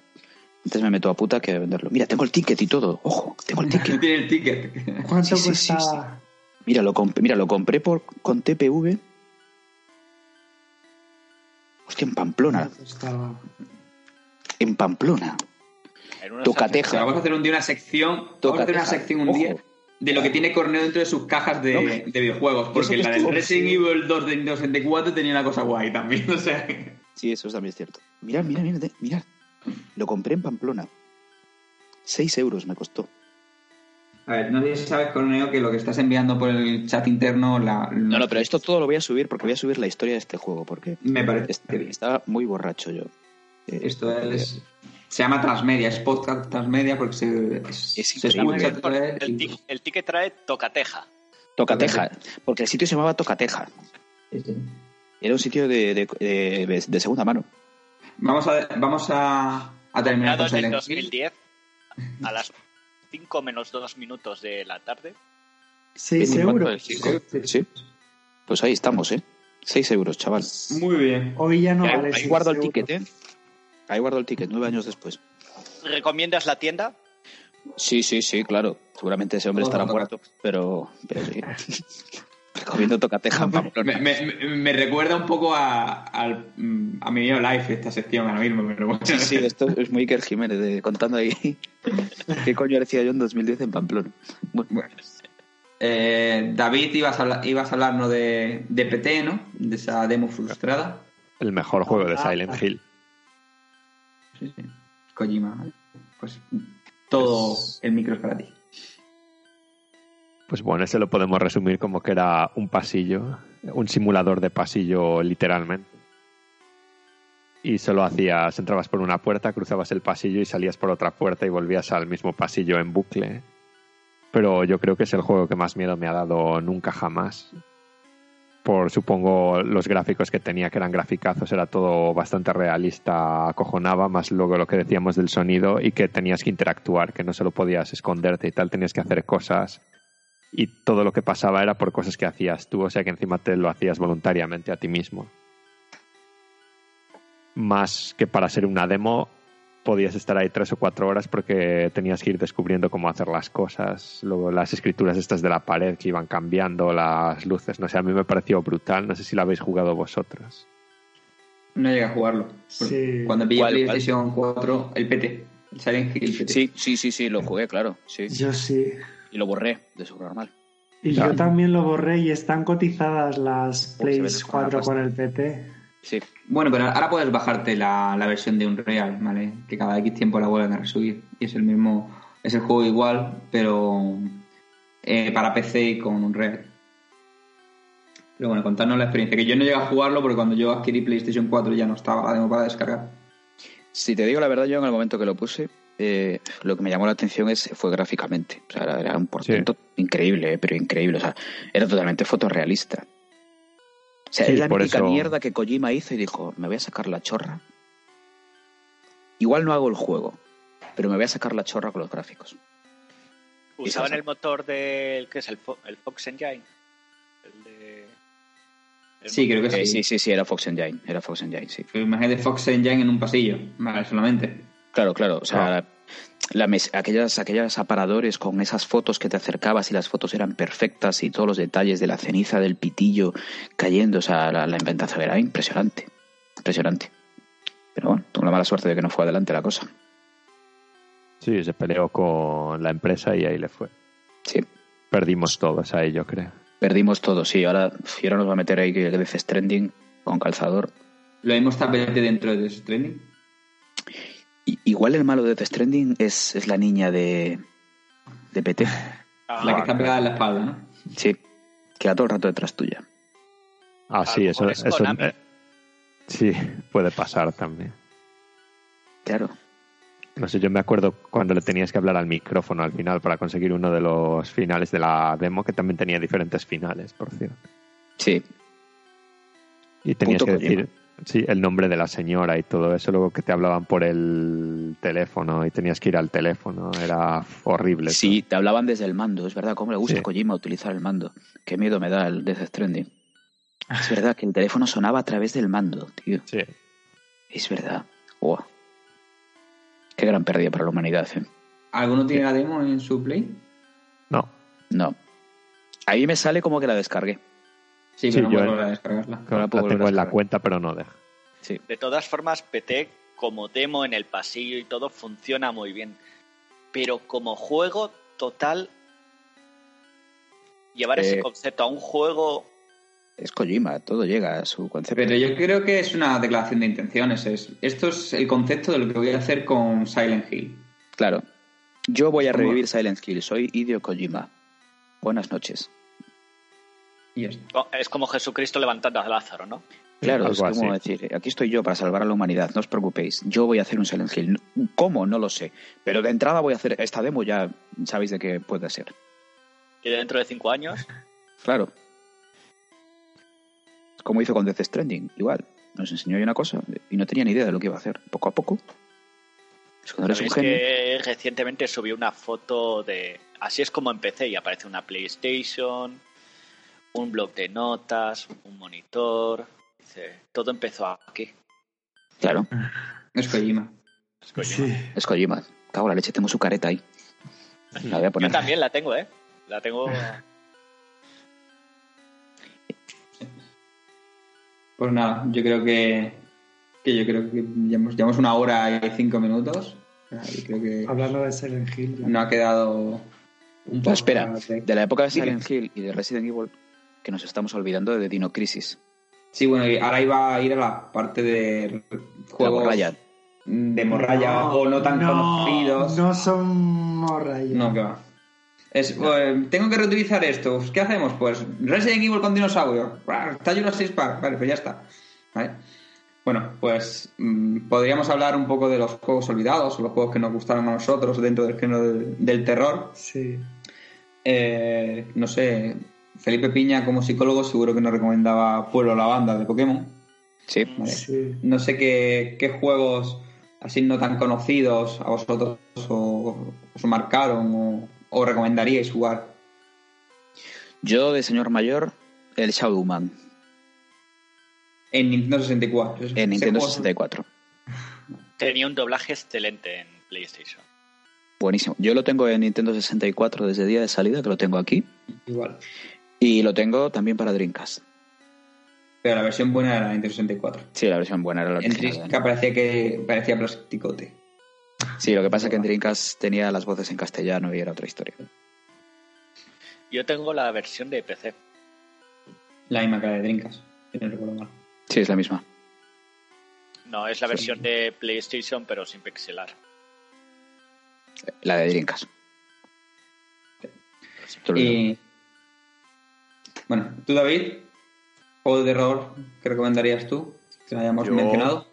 Antes me meto a puta que venderlo. Mira, tengo el ticket y todo. Ojo, tengo el ticket. tiene el ticket. ¿Cuánto Sí, sí, sí, cuesta? Mira, lo compré, mira, lo compré por, con TPV. Hostia, en Pamplona. ¿Cuánto costaba? En Pamplona. En una O sea, Tocateja. vamos a hacer un día una sección. Vamos a hacer una sección un Ojo. día de lo que tiene Corneo dentro de sus cajas de, No, de videojuegos. Porque que la del Resident Evil 2 de Nintendo 64 tenía una cosa guay también. O sea. Sí, eso también es cierto. Mirad, mirad, mirad, mirad. Lo compré en Pamplona. 6 euros me costó. A ver, no sé si sabes, Corneo, que lo que estás enviando por el chat interno. La, No, no, pero esto todo lo voy a subir porque voy a subir la historia de este juego. Porque Me parece est- bien. estaba muy borracho yo. Eh, Esto es. Se llama Transmedia, es podcast Transmedia porque se, es- Es se escucha El, tic- el ticket trae Tocateja. Tocateja. Porque el sitio se llamaba Tocateja. Sí, sí. Era un sitio de, de, de- de segunda mano. Vamos a, vamos a, a terminar con en el Silent Hill. 2010 a las 5 menos 2 minutos de la tarde. ¿Seis 24 euros? Sí. Pues ahí estamos, ¿eh? 6 euros, chaval. Muy bien. Hoy ya no ahí, vale ahí guardo el euros. ticket, ¿eh? Ahí guardo el ticket, nueve años después. ¿Recomiendas la tienda? Sí, sí, sí, claro. Seguramente ese hombre estará muerto, pero, pero sí. Comiendo tocateja en Pamplona. Me, me- me recuerda un poco a, a mi video live esta sección ahora mismo, pero bueno. Sí, sí, esto es muy Iker Jiménez de- contando ahí qué coño decía yo en 2010 en Pamplona. Bueno, Bueno. Eh, David, ibas a, hablar, ibas a hablarnos de, de PT, ¿no? De esa demo frustrada. El mejor juego de Silent Hill. Sí, sí. Kojima. ¿vale? Pues todo el micro es para ti. Pues bueno, ese lo podemos resumir como que era un pasillo, un simulador de pasillo literalmente. Y solo hacías, entrabas por una puerta, cruzabas el pasillo y salías por otra puerta y volvías al mismo pasillo en bucle. Pero yo creo que es el juego que más miedo me ha dado nunca jamás. Por supongo los gráficos que tenía, que eran graficazos, era todo bastante realista, acojonaba, más luego lo que decíamos del sonido y que tenías que interactuar, que no solo podías esconderte y tal, tenías que hacer cosas y todo lo que pasaba era por cosas que hacías tú, o sea que encima te lo hacías voluntariamente a ti mismo. Más que para ser una demo, podías estar ahí tres o cuatro horas porque tenías que ir descubriendo cómo hacer las cosas. Luego las escrituras estas de la pared que iban cambiando, las luces, no sé, a mí me pareció brutal, no sé si lo habéis jugado vosotros. No llegué a jugarlo. Sí. Cuando pillé ¿Cuál, PlayStation 4, el PT. El Silent Hill PT. sí, sí, sí, sí, lo jugué, claro. Sí. Yo sí. Y lo borré de su normal. Y Claro. yo también lo borré y están cotizadas las Plays con la 4 pasta. con el PT. Sí. Bueno, pero ahora puedes bajarte la, la versión de Unreal, ¿vale? Que cada X tiempo la vuelven a resubir. Y es el mismo, es el juego igual, pero eh, para PC y con Unreal. Pero bueno, contarnos la experiencia. Que yo no llegué a jugarlo porque cuando yo adquirí PlayStation 4 ya no estaba la demo para descargar. Si te digo la verdad, yo en el momento que lo puse, eh, lo que me llamó la atención es fue gráficamente. O sea, era, era un portento increíble, eh, pero increíble. O sea, era totalmente fotorrealista. O sea, Sí, es la eso- mierda que Kojima hizo y dijo, me voy a sacar la chorra. Igual no hago el juego, pero me voy a sacar la chorra con los gráficos. Usaban el motor del. ¿Qué es? El, Fo- el Fox Engine. El de. el Sí, creo que sí. sí, sí, sí, era Fox Engine. Era Fox Engine, sí. Pues Imagínate Fox Engine en un pasillo, vale, solamente. Claro, claro. O sea, Ah. la- la mes- aquellas, aquellas aparadores con esas fotos que te acercabas y las fotos eran perfectas y todos los detalles de la ceniza del pitillo cayendo. O sea, la, la inventación era impresionante. Impresionante. Pero bueno, tuve la mala suerte de que no fue adelante la cosa. Sí, se peleó con la empresa y ahí le fue. Sí. Perdimos todos ahí, yo creo. Perdimos todo, sí. Ahora, y ahora nos va a meter ahí que Death Stranding con calzador. Lo está PT dentro de ese training. Igual el malo de Death Stranding es, es la niña de, de PT. Ah, La que está pegada en la espalda, ¿no? Sí. Queda todo el rato detrás tuya. Ah, sí, eso, es eso eh, sí, puede pasar también. Claro. No sé, yo me acuerdo cuando le tenías que hablar al micrófono al final para conseguir uno de los finales de la demo, que también tenía diferentes finales, por cierto. Sí. Y tenías Punto que Kojima. decir sí, el nombre de la señora y todo eso, luego que te hablaban por el teléfono y tenías que ir al teléfono, era horrible. Sí, te hablaban desde el mando, es verdad, cómo le gusta Sí. a Kojima utilizar el mando. Qué miedo me da el Death Stranding. Es verdad que el teléfono sonaba a través del mando, tío. Sí. Es verdad. Guau. Qué gran pérdida para la humanidad, eh. ¿Alguno tiene la demo en su Play? No, No. Ahí me sale como que la descargué. Sí, Sí, pero no yo puedo en- volver a descargarla. No la la puedo volver tengo en la cuenta, pero no deja. Sí. De todas formas, PT como demo en el pasillo y todo funciona muy bien. Pero como juego total, llevar ese Eh, concepto a un juego Es Kojima, todo llega a su concepto. Pero yo creo que es una declaración de intenciones. Es, esto es el concepto de lo que voy a hacer con Silent Hill. Claro. Yo voy a ¿Cómo? revivir Silent Hill. Soy Hideo Kojima. Buenas noches. Y ya está. oh, es como Jesucristo levantando a Lázaro, ¿no? Claro, es como así. decir, aquí estoy yo para salvar a la humanidad, no os preocupéis. Yo voy a hacer un Silent Hill. ¿Cómo? No lo sé. Pero de entrada voy a hacer esta demo, ya sabéis de qué puede ser. Y dentro de cinco años, Claro. Es como hizo con Death Stranding, igual. Nos enseñó ahí una cosa y no tenía ni idea de lo que iba a hacer. Poco a poco. Es cuando eres un sabéis genio. que recientemente subí una foto de... Así es como empecé y aparece una PlayStation, un blog de notas, un monitor... Dice, todo empezó aquí. Claro, Es Kojima. Es Kojima. Sí. es Kojima. Cago en la leche, tengo su careta ahí. La voy a Yo poner. también la tengo, ¿eh? La tengo. Pues nada, yo creo que, que yo creo que llevamos, llevamos una hora y cinco minutos. Y creo que Hablando de Silent Hill. ya. no ha quedado un No, poco espera, de- la época de. Silent Hill y de Resident Evil, que nos estamos olvidando de Dino Crisis. Sí, bueno, y ahora iba a ir a la parte de juegos morralla. de morralla o no tan conocidos. No son morralla. No, que va. Es, eh, tengo que reutilizar esto. ¿Qué hacemos? Pues Resident Evil con dinosaurio. Está Jurassic Park. Vale, pues ya está. ¿Vale? Bueno, pues mm, podríamos hablar un poco de los juegos olvidados o los juegos que nos gustaron a nosotros dentro del género del, del terror. Sí. Eh, no sé, Felipe Piña como psicólogo seguro que nos recomendaba Pueblo la Banda de Pokémon. Sí. ¿vale? Sí. No sé qué, qué juegos así no tan conocidos a vosotros o- os marcaron o, o recomendaríais jugar. Yo, de señor mayor, el Shadowman En Nintendo 64. Ese- en Nintendo juego- 64. Tenía un doblaje excelente en PlayStation. Buenísimo. Yo lo tengo en Nintendo 64 desde el día de salida, que lo tengo aquí. Igual. Y lo tengo también para Dreamcast. Pero la versión buena era la Nintendo 64. Sí, la versión buena era la En. Trisca parecía que parecía plasticote. Sí, lo que pasa es que en Dreamcast tenía las voces en castellano y era otra historia. Yo tengo la versión de PC. La misma que la de Drinkas, si no recuerdo mal. Sí, es la misma. No, es la versión de PlayStation, pero sin pixelar. La de Dreamcast. Digo. Y. Bueno, tú, David, juego de terror que recomendarías tú? Que no hayamos Yo- mencionado.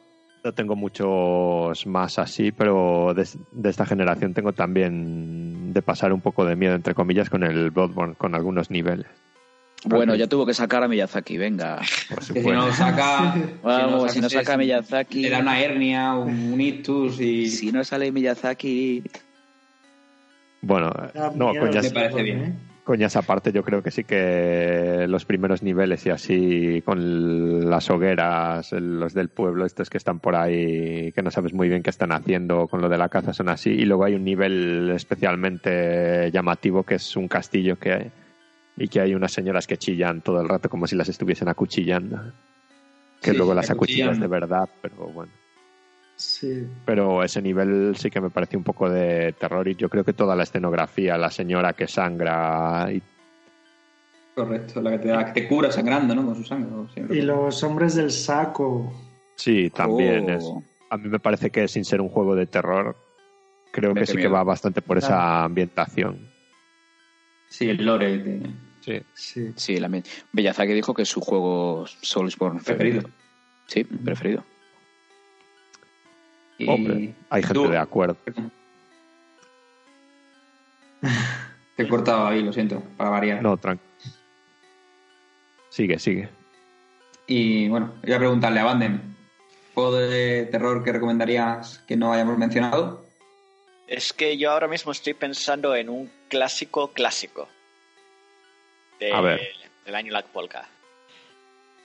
No tengo muchos más así, pero de, de esta generación tengo también de pasar un poco de miedo, entre comillas, con el Bloodborne, con algunos niveles. Bueno, ya tuvo que sacar a Miyazaki, venga. Si no saca. Vamos, si no saca Miyazaki. Le da una hernia, un, ictus y. Si no sale Miyazaki, Bueno, no, coñas, Me parece ¿eh? bien. Coñas aparte, yo creo que sí que los primeros niveles y así, con las hogueras, los del pueblo, estos que están por ahí, que no sabes muy bien qué están haciendo con lo de la caza, son así. Y luego hay un nivel especialmente llamativo que es un castillo que hay, y que hay unas señoras que chillan todo el rato como si las estuviesen acuchillando. Que Sí, luego las acuchillan. acuchillas de verdad, pero bueno. Sí. Pero ese nivel sí que me parece un poco de terror y yo creo que toda la escenografía, la señora que sangra y Correcto, la que te, la que te cura sangrando, ¿no? Con su sangre. siempre. Y los hombres del saco. Sí, también Oh. es. A mí me parece que sin ser un juego de terror, creo que sí que va bastante por esa ambientación. Sí, el lore. de- Sí. Sí. sí, la Miyazaki dijo que es su juego Soulsborne Preferido. favorito. Sí, preferido. Y- Hombre, hay gente tú- de acuerdo. Te he cortado ahí, lo siento, para variar. No, tranquilo. Sigue, sigue. Y bueno, voy a preguntarle a Banden. ¿Juego de terror que recomendarías que no hayamos mencionado? Es que yo ahora mismo estoy pensando en un clásico clásico. De- A ver. Del año La Polka.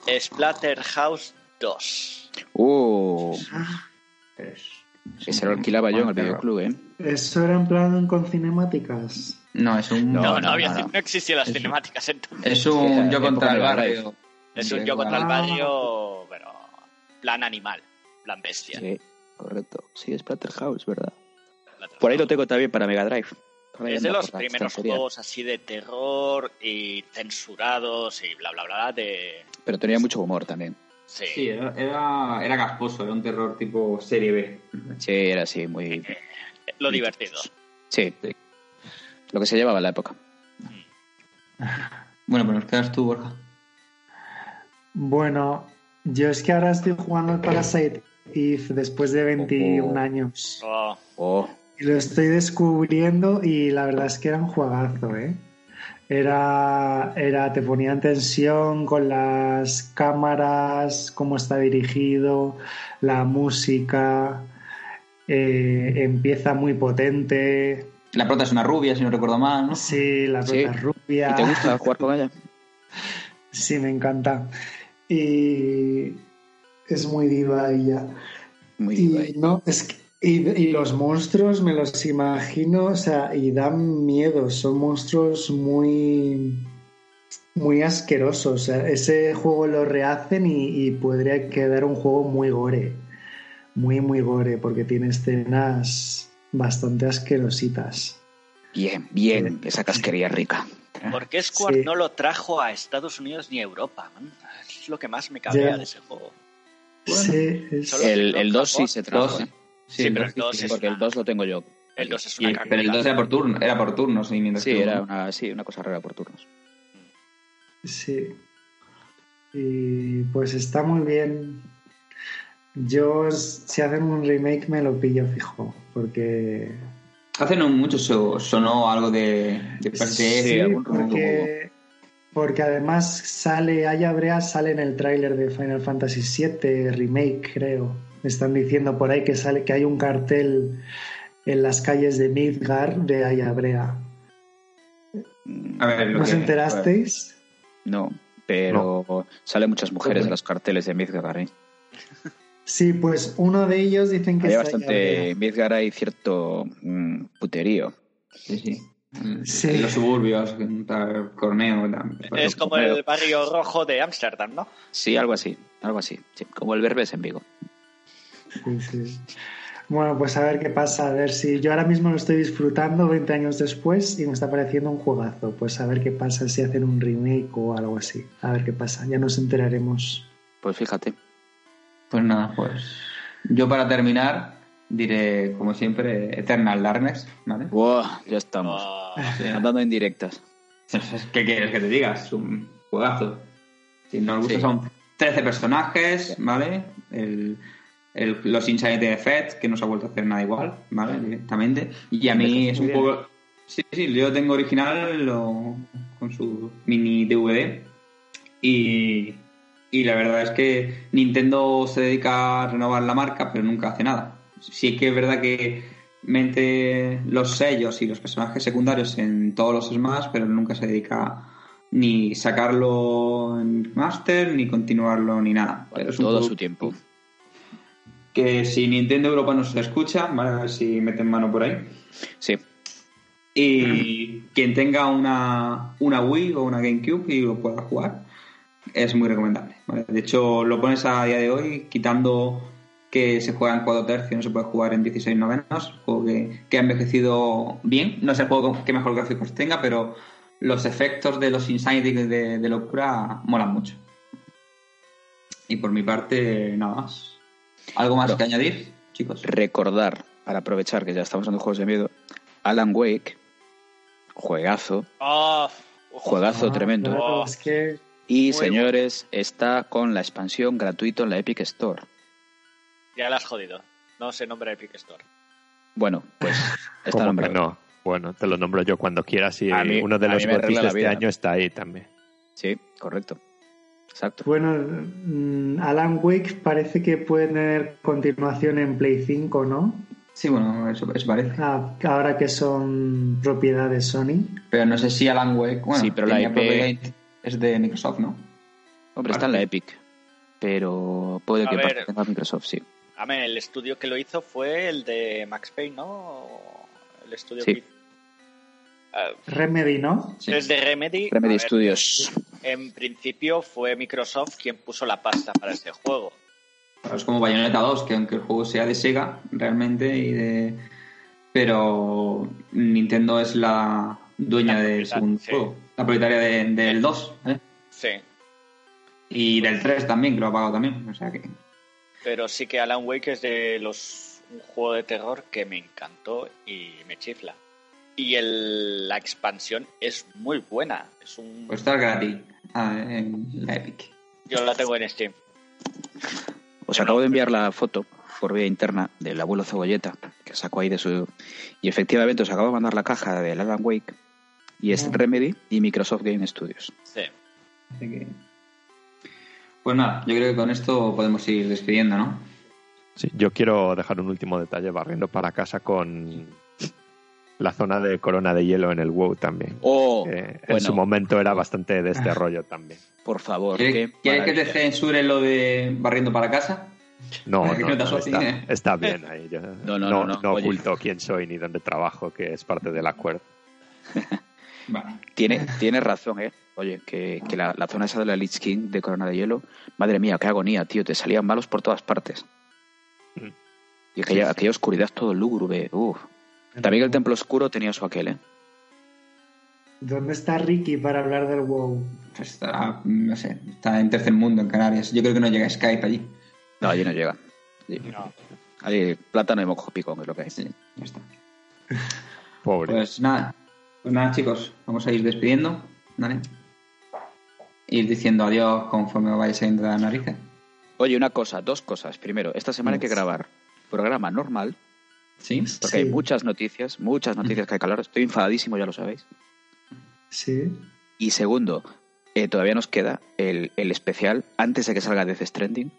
Splatterhouse 2. Uh, Pues, ese lo alquilaba yo en el videoclub, ¿eh? Eso era en plan con cinemáticas. No, es un. No, no, no, había, no. no existían las Es- cinemáticas entonces. Es un yo contra el barrio. Es un yo contra el barrio, pero plan animal, plan bestia. Sí, correcto. Sí, Splatterhouse, ¿verdad? Splatterhouse. Por ahí lo tengo también para Mega Drive. Es de los primeros juegos así de terror y censurados y bla bla bla de Pero tenía mucho humor también. Sí, Sí, era, era, era gasposo, era un terror tipo serie B. Sí, era así, muy... lo divertido. Sí, lo que se llevaba en la época. Bueno, pues nos quedas tú, Borja. Bueno, yo es que ahora estoy jugando al Parasite Eve después de 21 Oh. años. Oh, Oh, Y lo estoy descubriendo y la verdad es que era un juegazo, ¿eh? Era, era, te ponía en tensión con las cámaras, cómo está dirigido, la música, eh, empieza muy potente, La prota es una rubia, si no recuerdo mal, ¿no? sí, la Sí. prota es rubia. ¿y te gusta jugar con ella? Sí, me encanta. Y es muy diva ella. Muy Y diva ella. no, es que y, los monstruos me los imagino, o sea, y dan miedo. Son monstruos muy, muy asquerosos. O sea, ese juego lo rehacen y, podría quedar un juego muy gore. Muy, muy gore, porque tiene escenas bastante asquerositas. Bien, bien, esa casquería rica. ¿Por qué Square no lo trajo a Estados Unidos ni a Europa? Es lo que más me cabrea yeah. de ese juego. Bueno, sí, el, el 2 sí se trajo. ¿eh? Sí, sí pero el 2 es Porque una... el 2 lo tengo yo. El 2 es una y, Pero el 2 era por turno, era por turnos. ¿eh? Sí, que era una, sí, una cosa rara por turnos. Sí. Y pues está muy bien. Yo, si hacen un remake, me lo pillo fijo, porque... Hace no mucho sonó algo de, de sí, algún porque, porque además sale, hay Brea sale en el tráiler de Final Fantasy VII Remake, creo. Me están diciendo por ahí que sale que hay un cartel en las calles de Midgar de Aya Brea. A ver, lo ¿No os enterasteis? No, pero salen muchas mujeres en los carteles de Midgar. ¿eh? Sí, pues uno de ellos dicen que Hay bastante. En Midgar hay cierto mm, puterío. Sí, sí. Sí. En los suburbios, en tal Corneo. tal. Es como el barrio rojo de Ámsterdam, ¿no? Sí, algo así, algo así. Sí, como el Verbes en Vigo. Sí, sí. Bueno, pues a ver qué pasa, a ver si yo ahora mismo lo estoy disfrutando 20 años después y me está pareciendo un juegazo. Pues a ver qué pasa si hacen un remake o algo así. A ver qué pasa, ya nos enteraremos. Pues fíjate. Pues nada, pues. Yo para terminar diré, como siempre, Eternal Darkness, ¿vale? Buah, ya estamos. Ah, Andando en directas. ¿Qué quieres que te diga? Es un juegazo. Si nos gusta Sí. son 13 personajes, ¿vale? El, el- los Insanity Effects, que no se ha vuelto a hacer nada igual, ¿vale? Directamente. Y a mí es un bien. juego... Sí, sí, yo tengo original lo- con su mini DVD y, y la verdad es que Nintendo se dedica a renovar la marca, pero nunca hace nada. Sí que es verdad que mente los sellos y los personajes secundarios en todos los Smash, pero nunca se dedica ni sacarlo en Master, ni continuarlo, ni nada. Pero Todo producto su tiempo. Que si Nintendo Europa nos escucha, ¿vale? a ver si meten mano por ahí. Sí, Y quien tenga una, una Wii o una GameCube y lo pueda jugar, es muy recomendable. ¿vale? De hecho, lo pones a día de hoy, quitando que se juega en 4 tercios, no se puede jugar en 16 novenos, juego que, que ha envejecido bien. No es el juego que mejor gráficos tenga, pero los efectos de los Insanity de, de locura molan mucho. Y por mi parte, nada más. ¿Algo más que añadir, chicos? recordar, para aprovechar que ya estamos en juegos de miedo, Alan Wake, juegazo, ah, juegazo Ah, tremendo. es que Y Muy señores, está con la expansión gratuito en la Epic Store. Ya la has jodido. No se nombra Epic Store. Bueno, pues está nombrado. no. Bueno, te lo nombro yo cuando quieras y mí- uno de los arregla de este año está ahí también. Sí, correcto. Exacto. Bueno, mm, Alan Wake parece que puede tener continuación en Play 5, ¿no? Sí, bueno, eso, eso parece. Ah, ahora que son propiedad de Sony. Pero no sé si Alan Wake. Bueno, Sí, pero la IP es de Microsoft, ¿no? Hombre, está en la Epic. Pero puede A que ver. pertenezca a Microsoft, sí. A ver, el estudio que lo hizo fue el de Max Payne, ¿no? El estudio Sí. que Ah, Remedy, ¿no? Sí. es de Remedy. Remedy ver, Studios. En principio fue Microsoft quien puso la pasta para este juego. Es como Bayonetta 2, que aunque el juego sea de Sega, realmente, y de... pero Nintendo es la dueña La del segundo sí. juego, la propietaria de- del 2, ¿eh? Sí. Y del 3 también, que lo ha pagado también. O sea que. Pero sí que Alan Wake es de los un juego de terror que me encantó y me chifla. Y el, la expansión es muy buena. Es un, Pues está gratis ah, en la Epic. yo la tengo en Steam. Os acabo de enviar la foto por vía interna del abuelo Cebolleta, que sacó ahí de su... Y efectivamente os acabo de mandar la caja del Alan Wake, y es. Remedy y Microsoft Game Studios. Sí. Así que. Pues nada, yo creo que con esto podemos ir despidiendo, ¿no? Sí, yo quiero dejar un último detalle barriendo para casa con la zona de corona de hielo en el WoW también. ¡Oh! en su momento era bastante de este rollo también. Por favor, ¿Quieres, qué quieres que te maravilla. censure lo de barriendo para casa? No, no, no está, ¿eh? está bien ahí. Yo No, no, no, oculto quién soy ni dónde trabajo, que es parte del acuerdo. Vale. Tiene, tienes razón, ¿eh? Oye, que, que la, la zona esa de la Lich King de Corona de Hielo, madre mía, qué agonía, tío, te salían malos por todas partes. Mm. Y aquella, aquella oscuridad todo lúgubre, uff. También el Templo Oscuro tenía su aquel, ¿eh? ¿Dónde está Ricky para hablar del WoW? Pues está, no sé, está en tercer mundo en Canarias. Yo creo que no llega Skype allí. No, allí no llega. Sí. No. Allí plátano y mojo picón es lo que hay. Sí, ya está. Pobre. Pues nada, pues nada chicos, vamos a ir despidiendo, ¿vale? Ir diciendo adiós conforme vayáis saliendo de las narices. Oye, una cosa, dos cosas. Primero, esta semana hay que grabar programa normal, ¿Sí? porque Sí. hay muchas noticias, muchas noticias que hay que hablar. Estoy enfadadísimo, ya lo sabéis. Sí. Y segundo, eh, todavía nos queda el, el especial antes de que salga Death Stranding.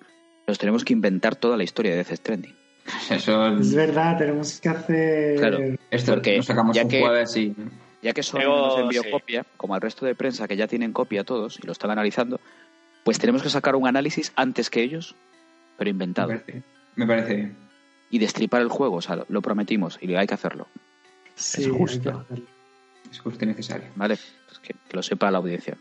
Nos tenemos que inventar toda la historia de Death Stranding. Eso Es verdad, tenemos que hacer. Claro. Esto Porque sacamos ya un que- jueves y... Ya que nos envió sí. copia, como al resto de prensa que ya tienen copia todos y lo están analizando, pues tenemos que sacar un análisis antes que ellos, pero Me inventado. parece, me parece bien. Y destripar el juego, o sea, lo, prometimos y hay que hacerlo, Sí, Es justo. que. Es justo y necesario. ¿vale? Pues que, que lo sepa la audiencia.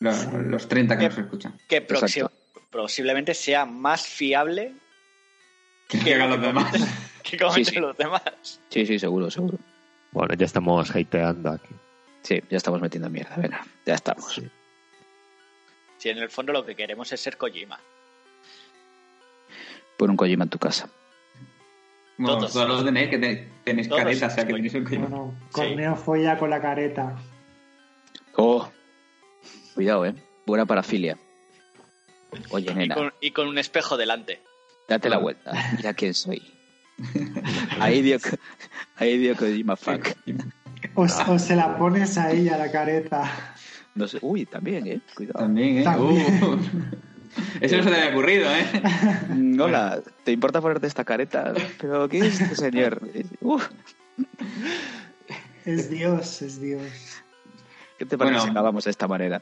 Los, los 30 que nos escuchan. Que proxi- posiblemente sea más fiable Que hagan los demás. que comenten Sí, sí. los demás. Sí, sí, seguro, seguro. Bueno, ya estamos hateando aquí. Sí, ya estamos metiendo mierda, venga, ya estamos. Sí. Si en el fondo lo que queremos es ser Kojima. Pon un Kojima en tu casa. Bueno, Todos. todos los tenéis que te- tenéis Todos. careta, o sea que tenéis un coño. Bueno, Corneo folla con la careta. Oh, cuidado, eh. Buena parafilia. Oye, Y nena, con, y con un espejo delante. date la vuelta. Mira quién soy. Ahí dio, ahí dio Kojima fuck. O, o se la pones a ella la careta. No sé. Uy, también, eh. Cuidado. También, ¿eh? También. Uh. Eso no se te había ocurrido, ¿eh? Mm, Hola, ¿te importa ponerte esta careta? ¿Pero qué es este señor? Uf, Es Dios, es Dios. ¿Qué te parece Bueno. si acabamos de esta manera?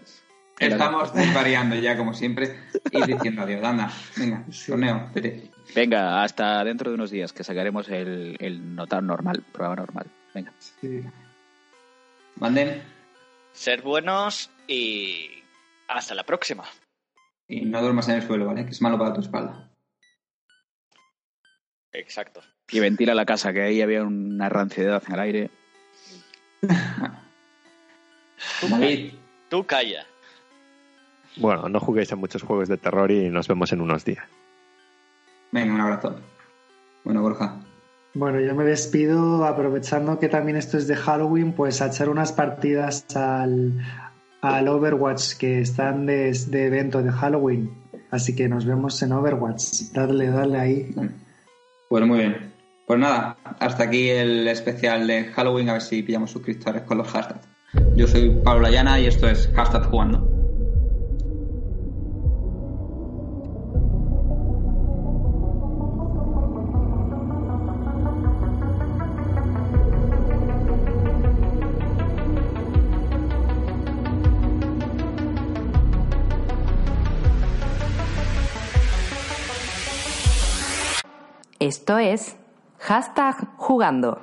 Estamos variando ya, como siempre, y diciendo adiós. Anda, venga, Sí. torneo, vete. Venga, hasta dentro de unos días que sacaremos el, el notar normal, programa normal. Venga. Sí. Manden Ser buenos y hasta la próxima. Y no duermas en el suelo, ¿vale? Que es malo para tu espalda. Exacto. Y ventila la casa, que ahí había una ranciedad en el aire. David, Tú calla. Bueno, no juguéis a muchos juegos de terror y nos vemos en unos días. venga, un abrazo. Bueno, Borja, Bueno, yo me despido aprovechando que también esto es de Halloween, pues a echar unas partidas al, al Overwatch que están de, de evento de Halloween. Así que nos vemos en Overwatch. Dadle, dale ahí. pues muy bien. Pues nada, hasta aquí el especial de Halloween, a ver si pillamos suscriptores con los hashtags. Yo soy Pablo Layana y esto es Hashtag Jugando. Esto es hashtag jugando.